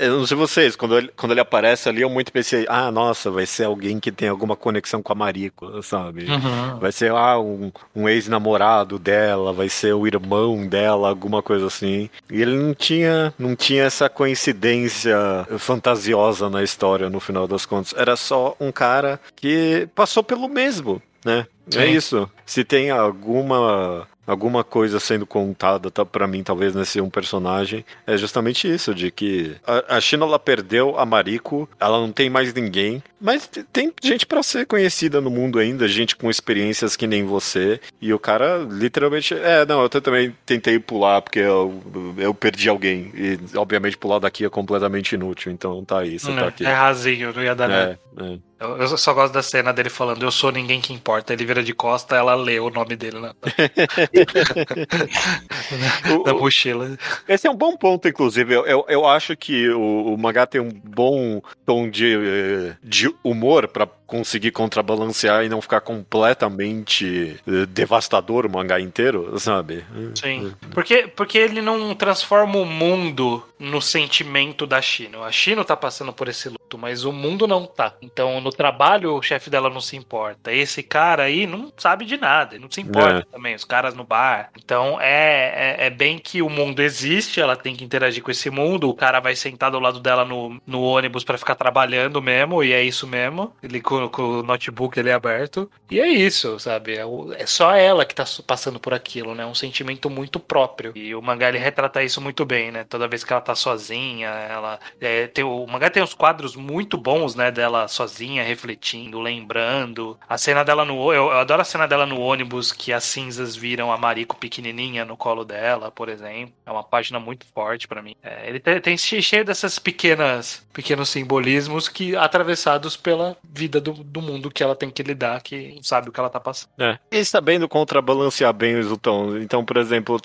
Eu não sei vocês, quando ele, quando ele aparece ali, eu muito pensei, ah, nossa, vai ser alguém que tem alguma conexão com a Mariko, sabe? Uhum. Vai ser, ah, um, um ex-namorado dela, vai ser o irmão dela, alguma coisa assim. E ele não tinha, não tinha essa coincidência fantasiosa na história, no final das contas. Era só um cara que passou pelo mesmo, né? É. É isso. Se tem alguma alguma coisa sendo contada tá, para mim, talvez nesse um personagem, é justamente isso, de que a, a China ela perdeu a Mariko, ela não tem mais ninguém, mas tem gente para ser conhecida no mundo ainda, gente com experiências que nem você, e o cara literalmente, é, não, eu também tentei pular porque eu, eu perdi alguém, e obviamente pular daqui é completamente inútil, então tá aí, você
é,
tá aqui.
É rasinho, não ia dar é, nada. É. Eu, só gosto da cena dele falando, eu sou ninguém que importa. Ele vira de costa, ela lê o nome dele na, na mochila.
Esse é um bom ponto, inclusive. Eu, eu, eu acho que o, o, mangá tem um bom tom de, de humor para conseguir contrabalancear e não ficar completamente uh, devastador o mangá inteiro, sabe?
Sim. Porque, porque ele não transforma o mundo no sentimento da China. A China tá passando por esse luto, mas o mundo não tá. Então, no trabalho, o chefe dela não se importa. Esse cara aí não sabe de nada, não se importa é. também. Os caras no bar. Então, é, é, é, bem que o mundo existe, ela tem que interagir com esse mundo. O cara vai sentar do lado dela no, no ônibus para ficar trabalhando mesmo, e é isso mesmo. Ele com, o notebook ali aberto. E é isso, sabe? É, o, é só ela que tá passando por aquilo, né? Um sentimento muito próprio. E o mangá ele retrata isso muito bem, né? Toda vez que ela tá sozinha, ela. É, tem, o mangá tem uns quadros muito bons, né? Dela sozinha, refletindo, lembrando. A cena dela no. Eu, eu adoro a cena dela no ônibus que as cinzas viram a Mariko pequenininha no colo dela, por exemplo. É uma página muito forte para mim. É, ele tem, tem cheio dessas pequenas pequenos simbolismos que atravessados pela vida do, do mundo que ela tem que lidar, que não sabe o que ela tá passando.
É. E sabendo contrabalancear bem os tons. Então, por exemplo,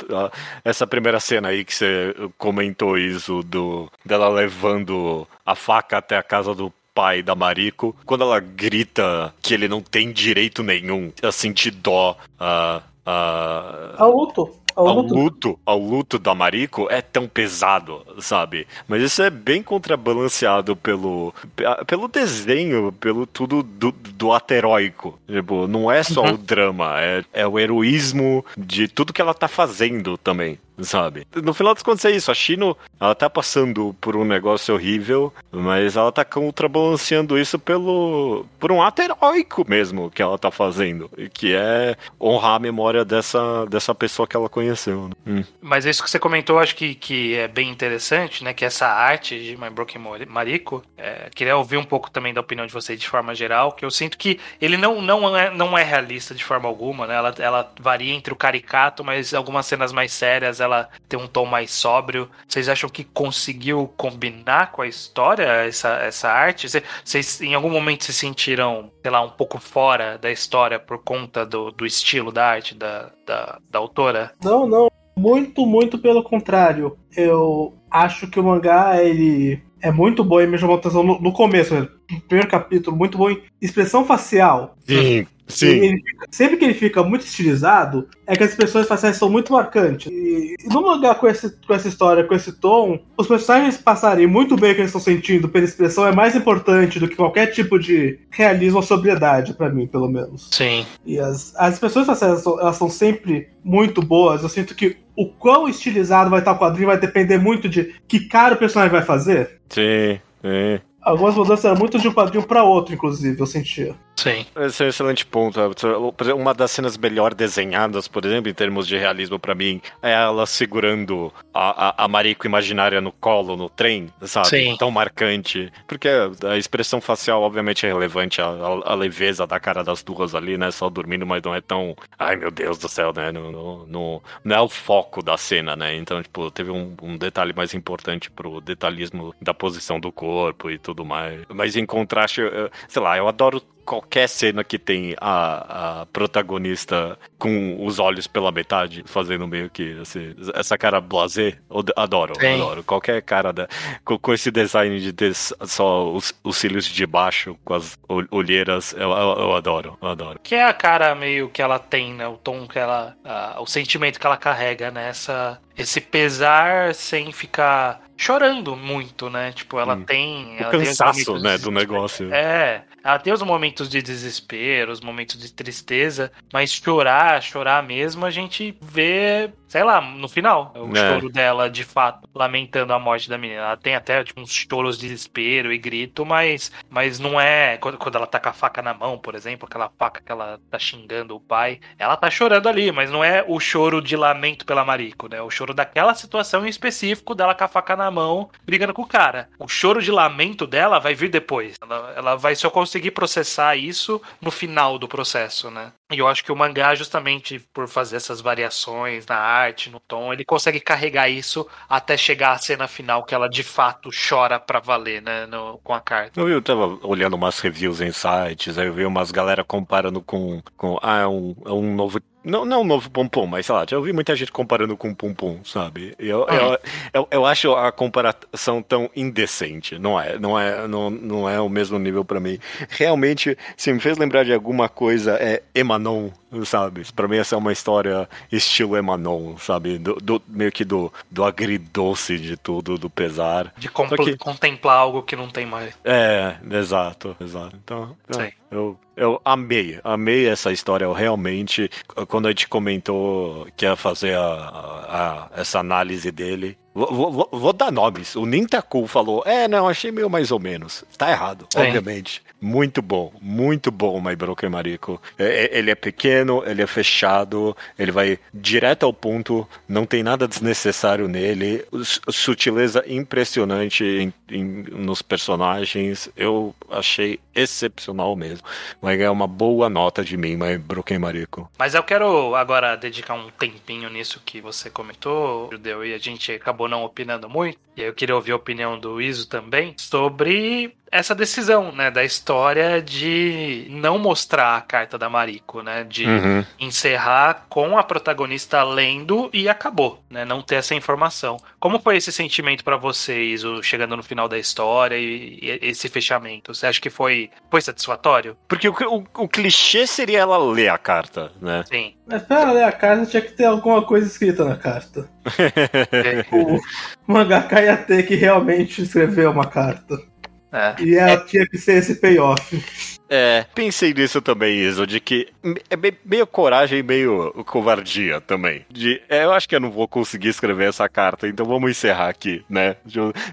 essa primeira cena aí que você comentou isso do dela levando a faca até a casa do pai da Mariko, quando ela grita que ele não tem direito nenhum a sentir dó, a. a...
a luto
ao luto. luto, ao luto da Mariko é tão pesado, sabe? Mas isso é bem contrabalanceado pelo, pelo desenho, pelo tudo do, do ateróico. Tipo, não é só uhum. o drama, é, é o heroísmo de tudo que ela tá fazendo também sabe? No final das contas é isso, a Chino, ela tá passando por um negócio horrível, mas ela tá contrabalanceando isso pelo por um ato heróico mesmo que ela tá fazendo, que é honrar a memória dessa, dessa pessoa que ela conheceu. Né?
Hum. Mas isso que você comentou, acho que, que é bem interessante, né? Que essa arte de My Broken Mariko, é, queria ouvir um pouco também da opinião de vocês de forma geral, que eu sinto que ele não, não, é, não é realista de forma alguma, né? Ela, ela varia entre o caricato, mas algumas cenas mais sérias ela tem um tom mais sóbrio. Vocês acham que conseguiu combinar com a história essa, essa arte? Vocês em algum momento se sentiram, sei lá, um pouco fora da história por conta do, do estilo da arte da, da, da autora?
Não, não. Muito, muito pelo contrário. Eu acho que o mangá, ele é muito bom e me chamou atenção no, no começo. Primeiro capítulo, muito bom em expressão facial.
Sim, sim.
Ele fica- sempre que ele fica muito estilizado, é que as expressões faciais são muito marcantes. E, e no mangá com, esse, com essa história, com esse tom, os personagens passarem muito bem o que eles estão sentindo pela expressão é mais importante do que qualquer tipo de realismo ou sobriedade, pra mim, pelo menos.
Sim.
E as, as expressões faciais elas são, elas são sempre muito boas. Eu sinto que o quão estilizado vai estar o quadrinho vai depender muito de que cara o personagem vai fazer.
Sim, sim.
Algumas mudanças eram muito de um quadrinho pra outro, inclusive, eu sentia.
Sim.
Esse é um excelente ponto. Uma das cenas melhor desenhadas, por exemplo, em termos de realismo pra mim, é ela segurando a, a, a Mariko imaginária no colo, no trem, sabe?
Sim.
Tão marcante. Porque a expressão facial, obviamente, é relevante, a, a- a leveza da cara das duas ali, né? Só dormindo, mas não é tão. Ai, meu Deus do céu, né? Não, não, não, não é o foco da cena, né? Então, tipo, teve um, um detalhe mais importante pro detalhismo da posição do corpo e tudo mais. Mas em contraste, eu- sei lá, eu adoro qualquer cena que tem a, a protagonista com os olhos pela metade, fazendo meio que assim, essa cara blasé, d- adoro,
Sim.
adoro. Qualquer cara da, com, com esse design de ter só os, os cílios de baixo, com as ol- olheiras, eu, eu, eu adoro, eu adoro.
Que é a cara meio que ela tem, né? O tom que ela. a- o sentimento que ela carrega, né? Essa, esse pesar sem ficar chorando muito, né? Tipo, ela
Hum.
tem.
O
ela tem
cansaço,
momentos
né, do negócio.
É, ela tem os momentos de desespero, os momentos de tristeza, mas chorar, chorar mesmo, a gente vê, sei lá, no final, o
É.
choro dela de fato, lamentando a morte da menina. Ela tem até tipo, uns choros de desespero e grito, mas, mas não é quando, quando ela tá com a faca na mão, por exemplo, aquela faca que ela tá xingando o pai, ela tá chorando ali, mas não é o choro de lamento pela Mariko, né? É o choro daquela situação em específico dela com a faca na mão, brigando com o cara. O choro de lamento dela vai vir depois. Ela, ela vai só conseguir processar isso no final do processo, né? E eu acho que o mangá, justamente por fazer essas variações na arte, no tom, ele consegue carregar isso até chegar à cena final que ela de fato chora pra valer, né? no- com a carta.
Eu, eu tava olhando umas reviews em sites, aí eu vi umas galera comparando com. com ah, é um, é um novo. Não, não um novo Pum mas sei lá, já ouvi muita gente comparando com Pum Pum, sabe? Eu, eu, eu, eu acho a comparação tão indecente. Não é, não é, não, não é o mesmo nível pra mim. Realmente, se me fez lembrar de alguma coisa, é Emanon, sabe? Pra mim essa é uma história estilo Emanon, sabe? Do, do- meio que do, do agridoce de tudo, do pesar.
De
que-
contemplar algo que não tem mais.
É, exato, exato. Então, é,
Sim.
Eu, eu amei, amei essa história. Eu realmente, quando a gente comentou que ia fazer a, a- a- essa análise dele, vou, vou- vou- dar nomes. O Nintaku falou: É, não, achei meio mais ou menos. Tá errado, obviamente. Muito bom, muito bom, My Broken Mariko. É- é- Ele é pequeno, ele é fechado, ele vai direto ao ponto, não tem nada desnecessário nele. Su- Sutileza impressionante em- em- nos personagens. Eu achei excepcional mesmo. Vai ganhar uma boa nota de mim, My Broken Mariko.
Mas eu quero agora dedicar um tempinho nisso que você comentou, Judeu, e a gente acabou não opinando muito. E eu queria ouvir a opinião do Iso também sobre essa decisão, né, da história de não mostrar a carta da Mariko, né, de
Uhum.
encerrar com a protagonista lendo e acabou, né, não ter essa informação. Como foi esse sentimento pra você, Iso, chegando no final da história e, e esse fechamento? Você acha que foi, foi satisfatório?
Porque o, o- o clichê seria ela ler a carta, né?
Sim.
Mas pra ler a carta tinha que ter alguma coisa escrita na carta. O mangaka ia ter que realmente escrever uma carta.
É.
E ela tinha que ser esse payoff.
É, pensei nisso também, Iso, de que é me- meio coragem e meio covardia também. De, é, eu acho que eu não vou conseguir escrever essa carta, então vamos encerrar aqui, né?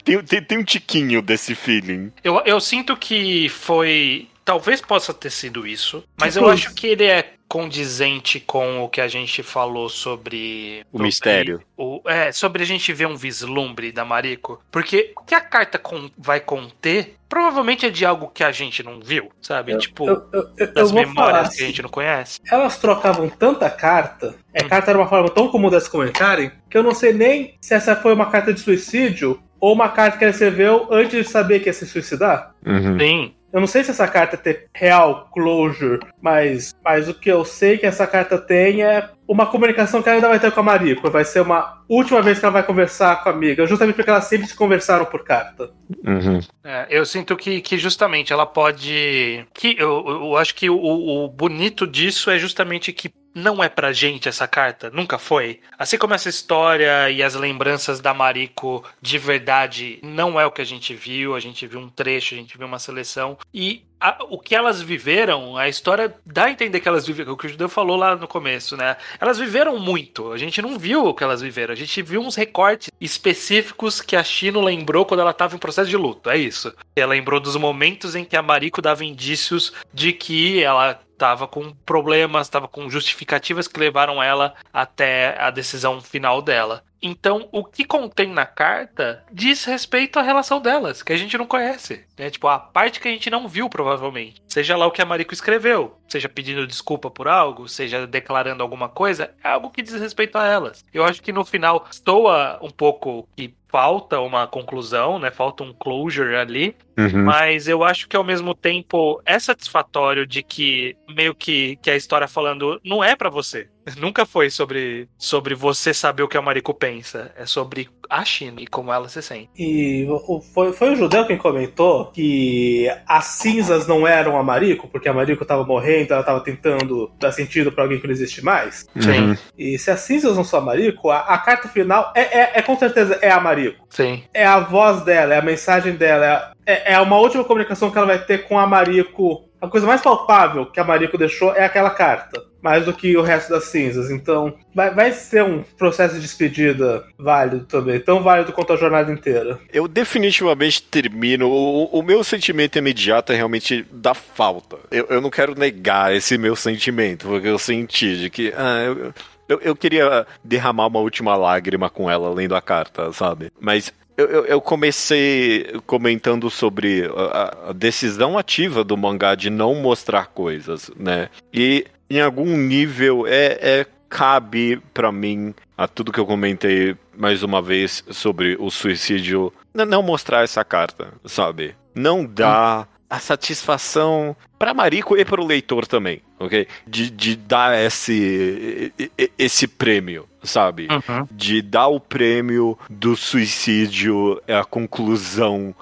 Tem, tem, tem um tiquinho desse feeling.
Eu, eu sinto que foi. Talvez possa ter sido isso, mas eu acho que ele é condizente com o que a gente falou sobre.
O
sobre
mistério.
o- é, sobre a gente ver um vislumbre da Mariko. Porque o que a carta con- vai conter provavelmente é de algo que a gente não viu, sabe?
Eu-
tipo,
eu, eu,
das memórias
falar
que a
assim,
gente não conhece.
elas trocavam tanta carta, a
Hum.
carta era uma forma tão comum delas se comunicarem, que eu não sei nem se essa foi uma carta de suicídio ou uma carta que ela escreveu antes de saber que ia se suicidar.
Uhum.
Sim.
Eu não sei se essa carta tem real closure, mas, mas o que eu sei que essa carta tem é uma comunicação que ela ainda vai ter com a Mariko. Vai ser uma última vez que ela vai conversar com a amiga, justamente porque elas sempre se conversaram por carta.
Uhum.
É, eu sinto que, que justamente ela pode. que Eu, eu acho que o, o bonito disso é justamente que não é pra gente essa carta, nunca foi. Assim como essa história e as lembranças da Mariko de verdade não é o que a gente viu, a gente viu um trecho, a gente viu uma seleção e a, o que elas viveram, a história dá a entender que elas viveram, o que o Judeu falou lá no começo, né? Elas viveram muito, a gente não viu o que elas viveram, a gente viu uns recortes específicos que a Chino lembrou quando ela estava em processo de luto, é isso. Ela lembrou dos momentos em que a Mariko dava indícios de que ela estava com problemas, estava com justificativas que levaram ela até a decisão final dela. Então, o que contém na carta diz respeito à relação delas, que a gente não conhece. É tipo, a parte que a gente não viu, provavelmente. Seja lá o que a Mariko escreveu, seja pedindo desculpa por algo, seja declarando alguma coisa, é algo que diz respeito a elas. Eu acho que no final estoua um pouco que falta uma conclusão, né? Falta um closure ali.
Uhum.
Mas eu acho que ao mesmo tempo é satisfatório de que meio que, que a história falando não é para você. Nunca foi sobre, sobre você saber o que a Mariko pensa. É sobre a China e como ela se sente.
E foi, foi o judeu quem comentou que as cinzas não eram a Mariko, porque a Mariko tava morrendo, ela tava tentando dar sentido pra alguém que não existe mais.
Uhum.
E se as cinzas não são a Mariko, a, a carta final é, é, é com certeza é a Mariko.
Sim.
É a voz dela, é a mensagem dela, é, é uma última comunicação que ela vai ter com a Mariko. A coisa mais palpável que a Mariko deixou é aquela carta. Mais do que o resto das cinzas. Então, vai, vai ser um processo de despedida válido também. Tão válido quanto a jornada inteira.
Eu definitivamente termino. O, o meu sentimento imediato é realmente da falta. Eu, eu não quero negar esse meu sentimento, porque eu senti de que. ah, eu, eu, eu queria derramar uma última lágrima com ela lendo a carta, sabe? Mas. Eu, eu, eu comecei comentando sobre a, a decisão ativa do mangá de não mostrar coisas, né? E em algum nível é, é cabe pra mim a tudo que eu comentei mais uma vez sobre o suicídio não mostrar essa carta, sabe? Não dá a satisfação pra Marico e pro leitor também, ok? De, de dar esse, esse prêmio, sabe?
Uhum.
de dar o prêmio do suicídio é a conclusão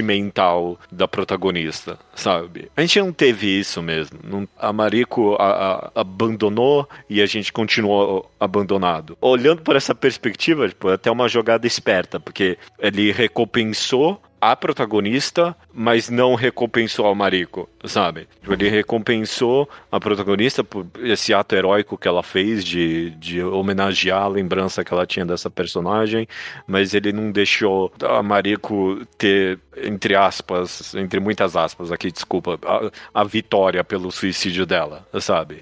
sentimental da protagonista, sabe? A gente não teve isso mesmo. Não- a Mariko a- a- abandonou e a gente continuou abandonado. Olhando por essa perspectiva, tipo, é até uma jogada esperta, porque ele recompensou a protagonista, mas não recompensou a Mariko, sabe? Tipo, Ele recompensou a protagonista por esse ato heróico que ela fez de, de homenagear a lembrança que ela tinha dessa personagem, mas ele não deixou a Mariko ter, entre aspas, entre muitas aspas aqui, desculpa, a, a vitória pelo suicídio dela, sabe?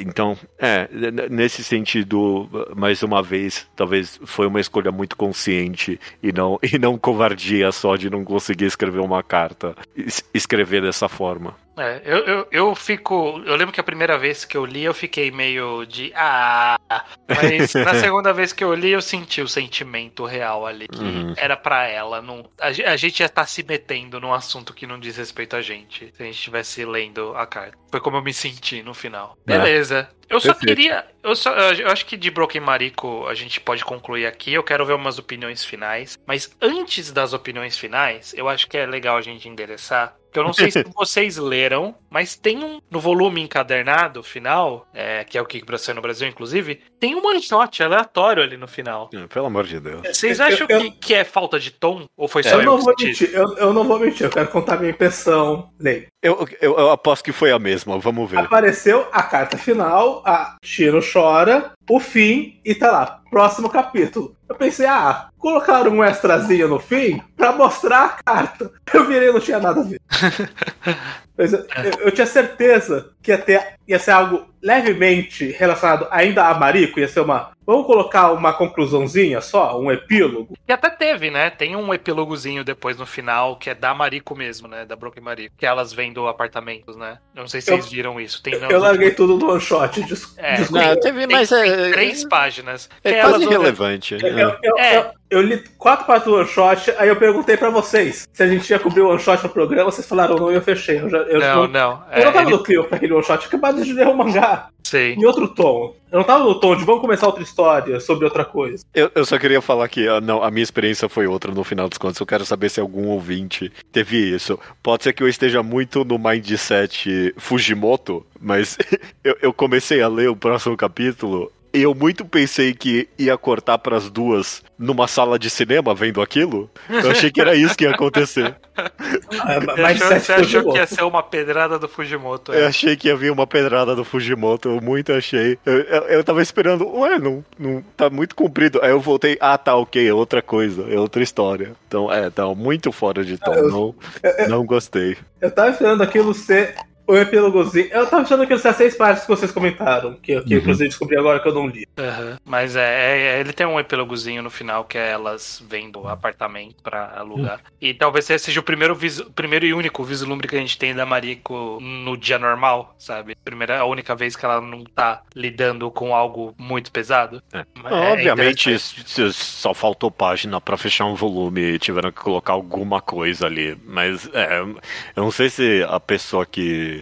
Então, é, nesse sentido, mais uma vez, talvez foi uma escolha muito consciente e não, e não covardia só de não conseguir escrever uma carta, es- escrever dessa forma.
É, eu, eu, eu fico. Eu lembro que a primeira vez que eu li, eu fiquei meio de. Ah! Mas na segunda vez que eu li, eu senti o sentimento real ali, que
Uhum.
era pra ela. Não, a, a gente já tá se metendo num assunto que não diz respeito a gente. Se a gente estivesse lendo a carta. Foi como eu me senti no final.
É.
Beleza. Eu só
Perfeito.
queria. Eu, só, eu acho que de Broken Mariko a gente pode concluir aqui. Eu quero ver umas opiniões finais. Mas antes das opiniões finais, eu acho que é legal a gente endereçar. Que eu não sei se vocês leram, mas tem um. No volume encadernado final, é, que é o que sai no Brasil, inclusive, tem um one shot aleatório ali no final.
Pelo amor de Deus.
Vocês
Eu-
acham
eu-
que, que é falta de tom? Ou foi só
Eu
eu,
não vou mentir, eu, eu não vou mentir, eu quero contar minha impressão. Lei.
Eu, eu, eu aposto que foi a mesma, vamos ver.
Apareceu a carta final, a Shiro chora, o fim, e tá lá, próximo capítulo. Eu pensei, ah, colocaram um extrazinho no fim pra mostrar a carta. Eu virei não tinha nada a ver. Mas eu, eu- eu tinha certeza que ia, ter, ia ser algo levemente relacionado ainda a Marico, ia ser uma. Vamos colocar uma conclusãozinha só, um epílogo.
E até teve, né? Tem um epílogozinho depois no final, que é da Marico mesmo, né? Da Broken Marico. Que elas vêm do apartamentos, né? Eu não sei se
Eu-
vocês viram isso. Tem
Eu larguei tudo no one shot. Des,
É.
desculpa.
Não, teve,
Tem,
mas
tem
é,
três páginas.
é quase
elas-
irrelevante.
Eu, eu- eu-
É.
eu- eu li quatro partes do one shot, aí eu perguntei pra vocês se a gente ia cobrir o one shot no programa, vocês falaram não e eu fechei. Eu, já, eu,
Não,
não,
não.
eu não
É,
tava
ele...
no clima pra aquele one shot, eu acabado de ler o mangá
Sei.
em outro tom. Eu não tava no tom de vamos começar outra história sobre outra coisa.
Eu, eu só queria falar que ah, não, a minha experiência foi outra no final dos contos. Eu quero saber se algum ouvinte teve isso. Pode ser que eu esteja muito no mindset Fujimoto, mas eu, eu comecei a ler o próximo capítulo. E eu muito pensei que ia cortar pras duas numa sala de cinema vendo aquilo. Eu achei que era isso que ia acontecer.
Você
mas
achou,
sete
você achou que ia ser uma pedrada do Fujimoto.
Eu
É.
achei que ia vir uma pedrada do Fujimoto, eu muito achei. Eu, eu, eu tava esperando, ué, não, não tá muito comprido. Aí eu voltei, ah, tá, ok, é outra coisa, é outra história. Então, é, tá muito fora de tom, não, não gostei.
Eu tava esperando aquilo ser o epílogozinho. Eu tava achando aquilo ser as seis partes que vocês comentaram, que, que
Uhum.
inclusive descobri agora que eu não li.
Aham. Mas é, é- ele tem um epílogozinho no final que é elas vendo apartamento pra alugar. E talvez esse seja o primeiro, vis- primeiro e único vislumbre que a gente tem da Mariko no dia normal, sabe? Primeira, a única vez que ela não tá lidando com algo muito pesado.
É.
Mas
Obviamente,
interessante.
s- só faltou página pra fechar um volume e tiveram que colocar alguma coisa ali. Mas, é, eu não sei se a pessoa que,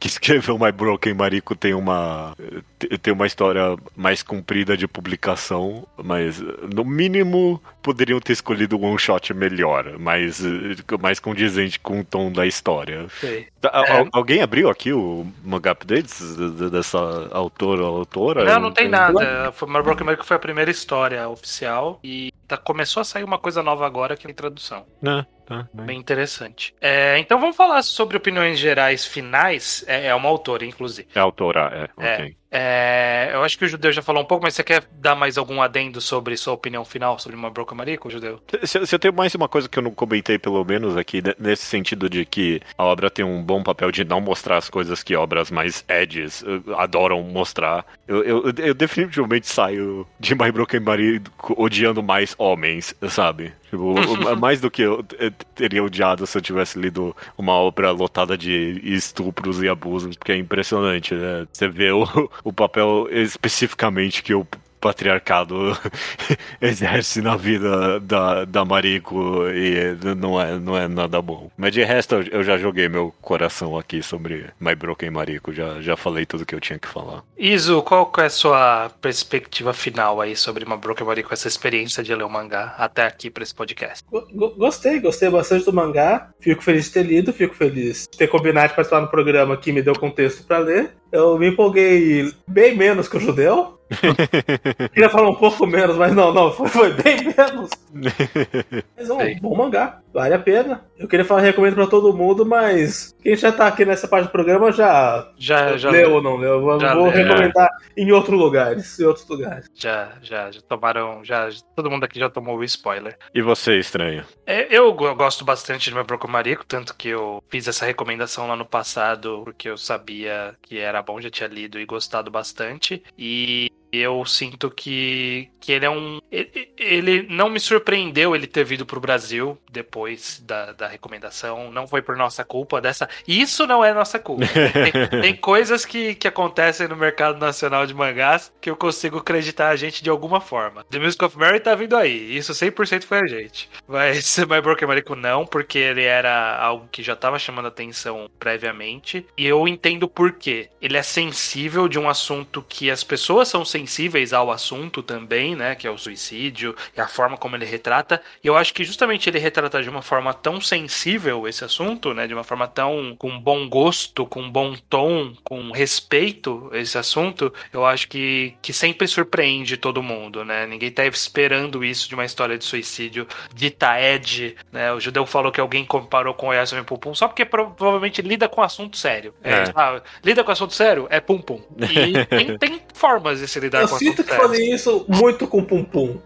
que escreveu My Broken Marico tem uma, te- tem uma história mais comprida de publicação, mas, no mínimo, poderiam ter escolhido um one shot melhor, mais, eh, mais condizente com o tom da história. Tá,
É.
Alguém abriu aqui o manga updates dessa autora ou autora?
Não, não tem nada. Foi- My Broken Mariko foi a primeira história oficial e tá, começou a sair uma coisa nova agora que é a tradução.
Né, tá, bem.
Bem interessante. É, então vamos falar sobre opiniões gerais finais. É, é uma autora, inclusive.
É autora, é,
É.
ok.
É, eu acho que o Judeu já falou um pouco, mas você quer dar mais algum adendo sobre sua opinião final sobre uma Broca Marico, Judeu?
Se, se eu tenho mais uma coisa que eu não comentei, pelo menos, aqui, ne- nesse sentido de que a obra tem um bom papel de não mostrar as coisas que obras mais edges eh, adoram mostrar. Eu, eu, eu definitivamente saio de My Broken Marido odiando mais homens, sabe? Tipo, mais do que eu teria odiado se eu tivesse lido uma obra lotada de estupros e abusos, porque é impressionante, né? Você vê o, o papel especificamente que o patriarcado exerce na vida da, da Mariko e não é, não é nada bom. Mas de resto, eu- já joguei meu coração aqui sobre My Broken Mariko, já, já falei tudo que eu tinha que falar.
Iso, qual que é a sua perspectiva final aí sobre uma Broca Marico, essa experiência de ler o mangá até aqui pra esse podcast?
Go- go- Gostei, gostei bastante do mangá. Fico feliz de ter lido, fico feliz de ter combinado de participar do programa que me deu contexto pra ler. Eu me empolguei bem menos que o judeu. Queria falar um pouco menos, mas não, não, foi, foi bem menos. Mas é um bom mangá, vale a pena. Eu queria falar, recomendo pra todo mundo, mas quem já tá aqui nessa parte do programa já,
Já, já,
leu ou não leu. Eu vou,
já
vou
leu.
recomendar em outros lugares, em outros lugares.
já, já, já tomaram, já, todo mundo aqui já tomou o spoiler.
E você, estranho?
É, eu go- gosto bastante de meu Broco Marico, tanto que eu fiz essa recomendação lá no passado, porque eu sabia que era bom, já tinha lido e gostado bastante. E eu sinto que, que ele é um. Ele, ele não me surpreendeu ele ter vindo pro Brasil depois da, da recomendação. Não foi por nossa culpa dessa. Isso não é nossa culpa. Tem, tem coisas que, que acontecem no mercado nacional de mangás que eu consigo acreditar a gente de alguma forma. The Music of Mary tá vindo aí. Isso 100% foi a gente. Mas My Broken Marico não, porque ele era algo que já tava chamando atenção previamente. E eu entendo por quê. Ele é sensível de um assunto que as pessoas são sensíveis ao assunto também, né? Que é o suicídio e a forma como ele retrata. E eu acho que justamente ele retrata de uma forma tão sensível esse assunto, né? De uma forma tão com bom gosto, com bom tom, com respeito esse assunto, eu acho que, que sempre surpreende todo mundo, né? Ninguém tá esperando isso de uma história de suicídio dita Ed, né? O judeu falou que alguém comparou com o Yasmin Pum Pum só porque provavelmente lida com assunto sério. É,
É.
lida com assunto sério? É Pum Pum. E tem, tem formas de se lidar
Eu
com
sinto
assunto
que fazem isso muito com Pum Pum.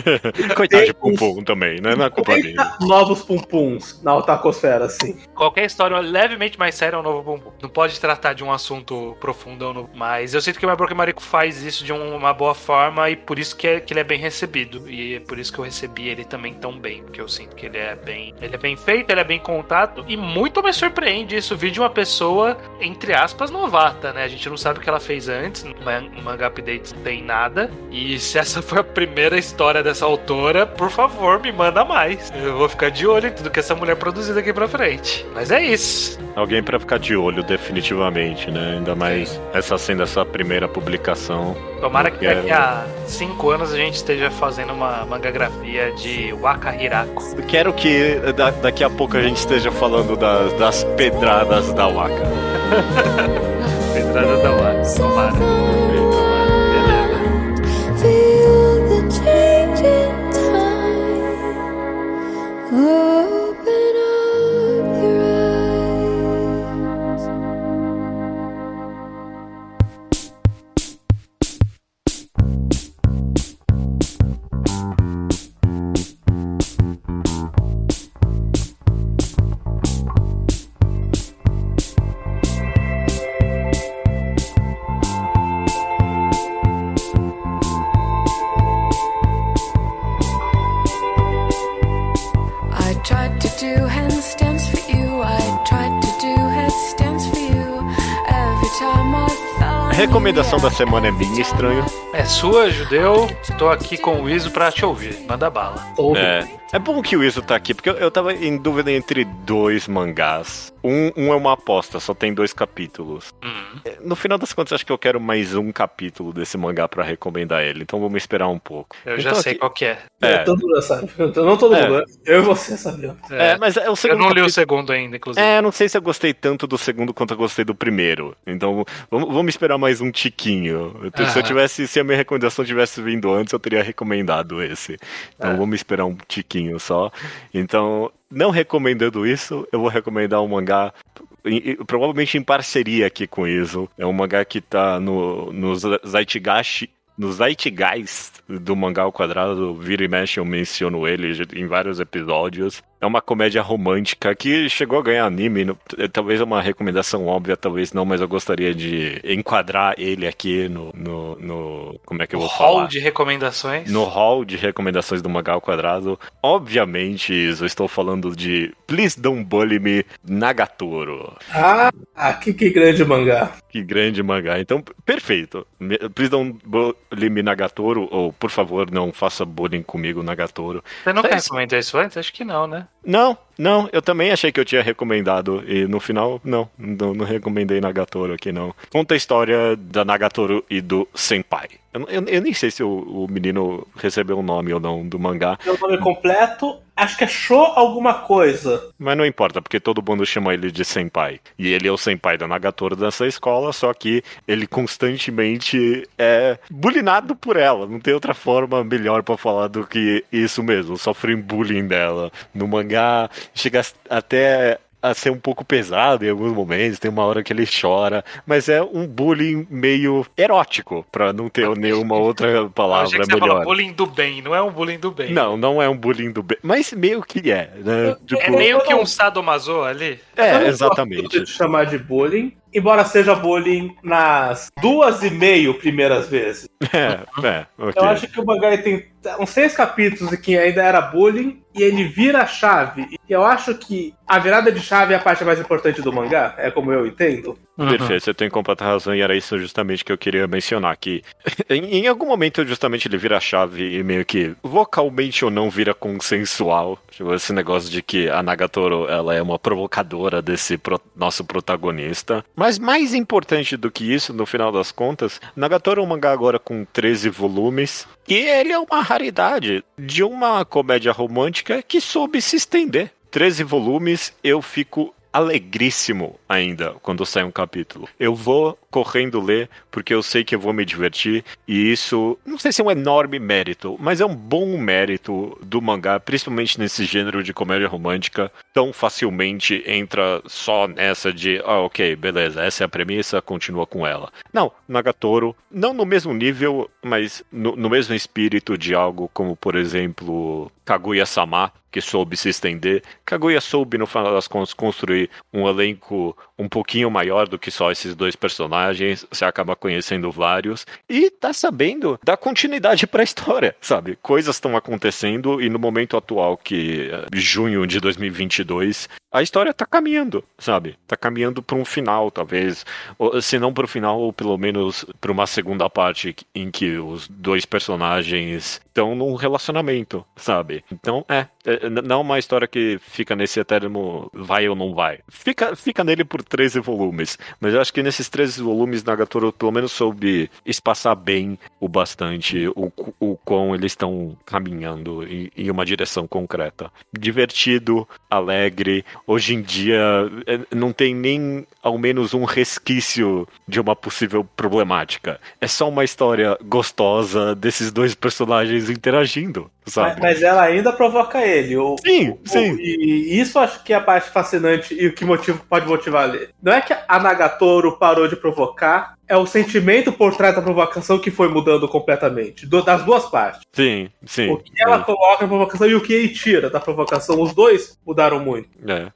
Coitado de Pum Pum também, né? Não é culpa dele.
50 novos Pum Puns na otacosfera, assim.
Qualquer história levemente mais séria é um novo bumbum. Não pode tratar de um assunto profundo, no... mas eu sinto que o My Broken Mariko faz isso de uma boa forma e por isso que, é, que ele é bem recebido. E é por isso que eu recebi ele também tão bem, porque eu sinto que ele é bem, ele é bem feito, ele é bem contado e muito me surpreende isso vir de uma pessoa entre aspas novata, né? A gente não sabe o que ela fez antes, no Manga Updates não tem nada. E se essa foi a primeira história dessa autora, por favor, me manda mais. Eu vou ficar de olho em tudo que essa mulher produziu daqui pra frente. Mas é isso.
Alguém para ficar de olho, definitivamente, né? Ainda mais essa sendo essa primeira publicação.
Tomara que daqui a cinco anos a gente esteja fazendo uma mangagrafia de Waka Hirako.
Quero que daqui a pouco a gente esteja falando das, das pedradas da Waka.
pedradas da Waka, tomara.
Recomendação da semana é minha, estranho.
É sua, judeu. Tô aqui com o Iso pra te ouvir. Manda bala.
É. É bom que o Iso tá aqui, porque eu, eu tava em dúvida entre dois mangás. Um, um é uma aposta, só tem dois capítulos. Hum. No final das contas, acho que eu quero mais um capítulo desse mangá para recomendar ele, então vamos esperar um pouco.
Eu
então,
já sei aqui... qual que é.
é. Todo mundo sabe. Não todo mundo, é. eu e você sabemos.
É. é, mas é o segundo.
Eu não li capítulo... o segundo ainda, inclusive.
É, não sei se eu gostei tanto do segundo quanto eu gostei do primeiro. Então vamos, vamos esperar mais um tiquinho. Ah. Se eu tivesse, se a minha recomendação tivesse vindo antes, eu teria recomendado esse. Então é. vamos esperar um tiquinho só. Então, não recomendando isso, eu vou recomendar um mangá provavelmente em parceria aqui com isso. É um mangá que tá no, no no Zeitgeist do mangá ao quadrado, vira e mexe eu menciono ele em vários episódios. É uma comédia romântica que chegou a ganhar anime. É, talvez é uma recomendação óbvia, talvez não, mas eu gostaria de enquadrar ele aqui no. no, no como é que eu vou falar?
Hall de recomendações?
No hall de recomendações do Mangá ao Quadrado. Obviamente, eu estou falando de Please Don't Bully Me Nagatoro.
Ah, que, que grande mangá.
Que grande mangá. Então, perfeito. Please Don't Bully Me Nagatoro, ou por favor, não faça bullying comigo, Nagatoro.
Você não quer comentar isso antes? Acho que não, né?
Não, não, eu também achei que eu tinha recomendado e no final, não, não, não recomendei Nagatoro aqui não. Conta a história da Nagatoro e do Senpai. Eu, eu, eu nem sei se o, o, menino recebeu o um nome ou não do mangá.
O nome completo, acho que Show alguma coisa.
Mas não importa, porque todo mundo chama ele de Senpai. E ele é o Senpai da Nagatoro dessa escola, só que ele constantemente é bulinado por ela. Não tem outra forma melhor para falar do que isso mesmo. Sofre bullying dela. No mangá, chega até a ser um pouco pesado em alguns momentos, tem uma hora que ele chora, mas é um bullying meio erótico, para não ter nenhuma outra palavra
que
melhor. Você
bullying do bem, não é um bullying do bem.
Não, não é um bullying do bem, mas meio que é, né?
É tipo... É meio que um sadomaso ali.
É, exatamente.
De chamar de bullying, embora seja bullying nas duas e meio primeiras vezes.
É, é,
okay. Eu acho que o mangá tem uns seis capítulos em que ainda era bullying e ele vira a chave. E eu acho que a virada de chave é a parte mais importante do mangá, é como eu entendo.
Uhum. Perfeito, você tem completa razão e era isso justamente que eu queria mencionar que em, em, algum momento justamente ele vira a chave e meio que vocalmente ou não vira consensual. Tipo, esse negócio de que a Nagatoro ela é uma provocadora desse pro, nosso protagonista. Mas mais importante do que isso, no final das contas, Nagatoro é um mangá agora com 13 volumes e ele é uma raridade de uma comédia romântica que soube se estender. 13 volumes, eu fico alegríssimo ainda quando sai um capítulo. Eu vou correndo ler porque eu sei que eu vou me divertir e isso não sei se é um enorme mérito, mas é um bom mérito do mangá, principalmente nesse gênero de comédia romântica, tão facilmente entra só nessa de, ah, ok, beleza, essa é a premissa, continua com ela. Não, Nagatoro, não no mesmo nível, mas no, no mesmo espírito de algo como, por exemplo, Kaguya-sama, que soube se estender. Kaguya soube, no final das contas, construir um elenco um pouquinho maior do que só esses dois personagens. Você acaba conhecendo vários. E tá sabendo dar continuidade pra história, sabe? Coisas estão acontecendo e no momento atual, que é junho de 2022, a história tá caminhando, sabe? Tá caminhando para um final, talvez. Ou, se não para o final, ou pelo menos para uma segunda parte em que os dois personagens estão num relacionamento, sabe? Então, é, é, não uma história que fica nesse eterno vai ou não vai. Fica, fica nele por 13 volumes, mas eu acho que nesses 13 volumes Nagatoro pelo menos soube espaçar bem o bastante o, o quão eles estão caminhando em, em uma direção concreta. Divertido, alegre, hoje em dia é, não tem nem ao menos um resquício de uma possível problemática. É só uma história gostosa desses dois personagens interagindo, sabe?
Mas, mas ela ainda provoca ele. O,
sim,
o,
sim.
E isso acho que é a parte fascinante e o que motiva, pode motivar ele. Não é que a Nagatoro parou de provocar, é o sentimento por trás da provocação que foi mudando completamente. Do, das duas partes.
Sim, sim.
O que ela
sim.
coloca na provocação e o que ele tira da provocação. Os dois mudaram muito.
É.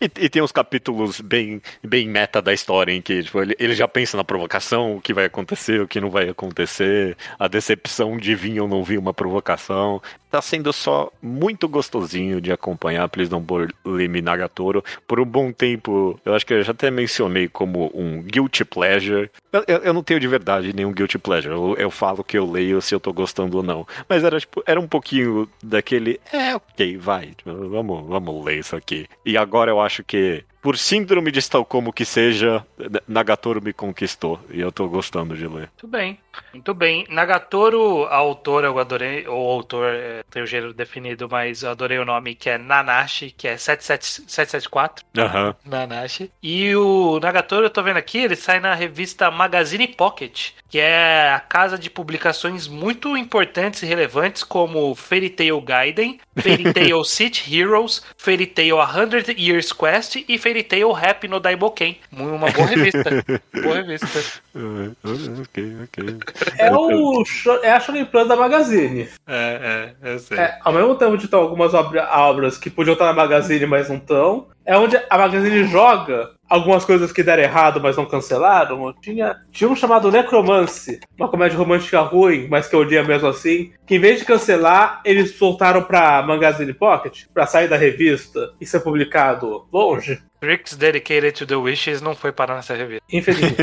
E, e, tem uns capítulos bem, bem meta da história em que tipo, ele, ele, já pensa na provocação, o que vai acontecer, o que não vai acontecer, a decepção de vir ou não vir uma provocação. Tá sendo só muito gostosinho de acompanhar Please Don't Bully Nagatoro. Por um bom tempo, eu acho que eu já até mencionei como um guilty pleasure. Eu, eu, eu não tenho de verdade nenhum guilty pleasure. Eu, eu, falo que eu leio se eu tô gostando ou não. Mas era, tipo, era um pouquinho daquele, é, ok, vai, vamos, vamos ler isso aqui. E agora eu acho que por síndrome de Estocolmo que seja, Nagatoro me conquistou e eu tô gostando de ler.
Muito bem, muito bem. Nagatoro, a autora, eu adorei, o autor é, tem o gênero definido, mas eu adorei o nome que é Nanashi, que é 774.
Aham. Uhum.
Nanashi. E o Nagatoro, eu tô vendo aqui, ele sai na revista Magazine Pocket, que é a casa de publicações muito importantes e relevantes, como Fairy Tail Gaiden, Fairy Tail City Heroes, Fairy Tail 100 Years Quest e Fairy Tail Rap no Daiboken. Uma boa revista. boa revista.
ok, ok.
É, o, é a Shonen Plus da Magazine.
É, é, eu sei.
É, ao mesmo tempo de ter algumas obra, obras que podiam estar na Magazine, mas não estão. É onde a Magazine joga algumas coisas que deram errado, mas não cancelaram. Tinha, tinha um chamado Necromance, uma comédia romântica ruim, mas que eu odia mesmo assim. Que em vez de cancelar, eles soltaram pra Magazine Pocket, pra sair da revista e ser publicado longe.
Tricks Dedicated to the Wishes não foi parar nessa revista.
Infelizmente.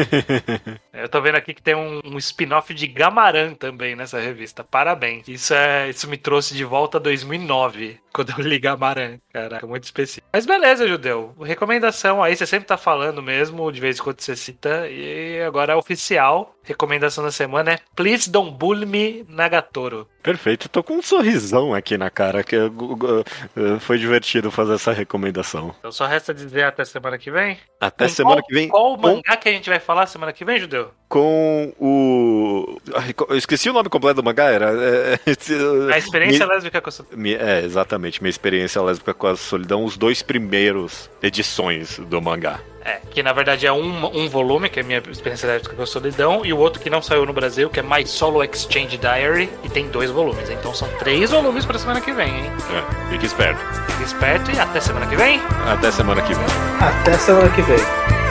eu tô vendo aqui que tem um, um spin-off de Gamaran também nessa revista. Parabéns. Isso, é, isso me trouxe de volta a 2009, quando eu li Gamaran. Caraca, muito específico. Mas beleza, Judeu. Recomendação aí, você sempre tá falando mesmo, de vez em quando você cita. E agora é oficial. Recomendação da semana é Please Don't Bully Me Nagatoro.
Perfeito, tô com um sorrisão aqui na cara, que foi divertido fazer essa recomendação.
Então só resta dizer até semana que vem?
Até com semana
qual,
que vem.
Qual o mangá que a gente vai falar semana que vem, Judeu?
Com o. Eu esqueci o nome completo do mangá, era.
A experiência Me... lésbica com a solidão.
É, exatamente, minha experiência lésbica com a solidão, os dois primeiros edições do mangá.
É, que na verdade é um, um volume, que é a minha experiência lésbica com a solidão, e o outro que não saiu no Brasil, que é My Solo Exchange Diary, e tem dois volumes. Então são três volumes pra semana que vem, hein?
É, fique esperto.
Fique esperto e até semana que vem.
Até semana que vem.
Até semana que vem.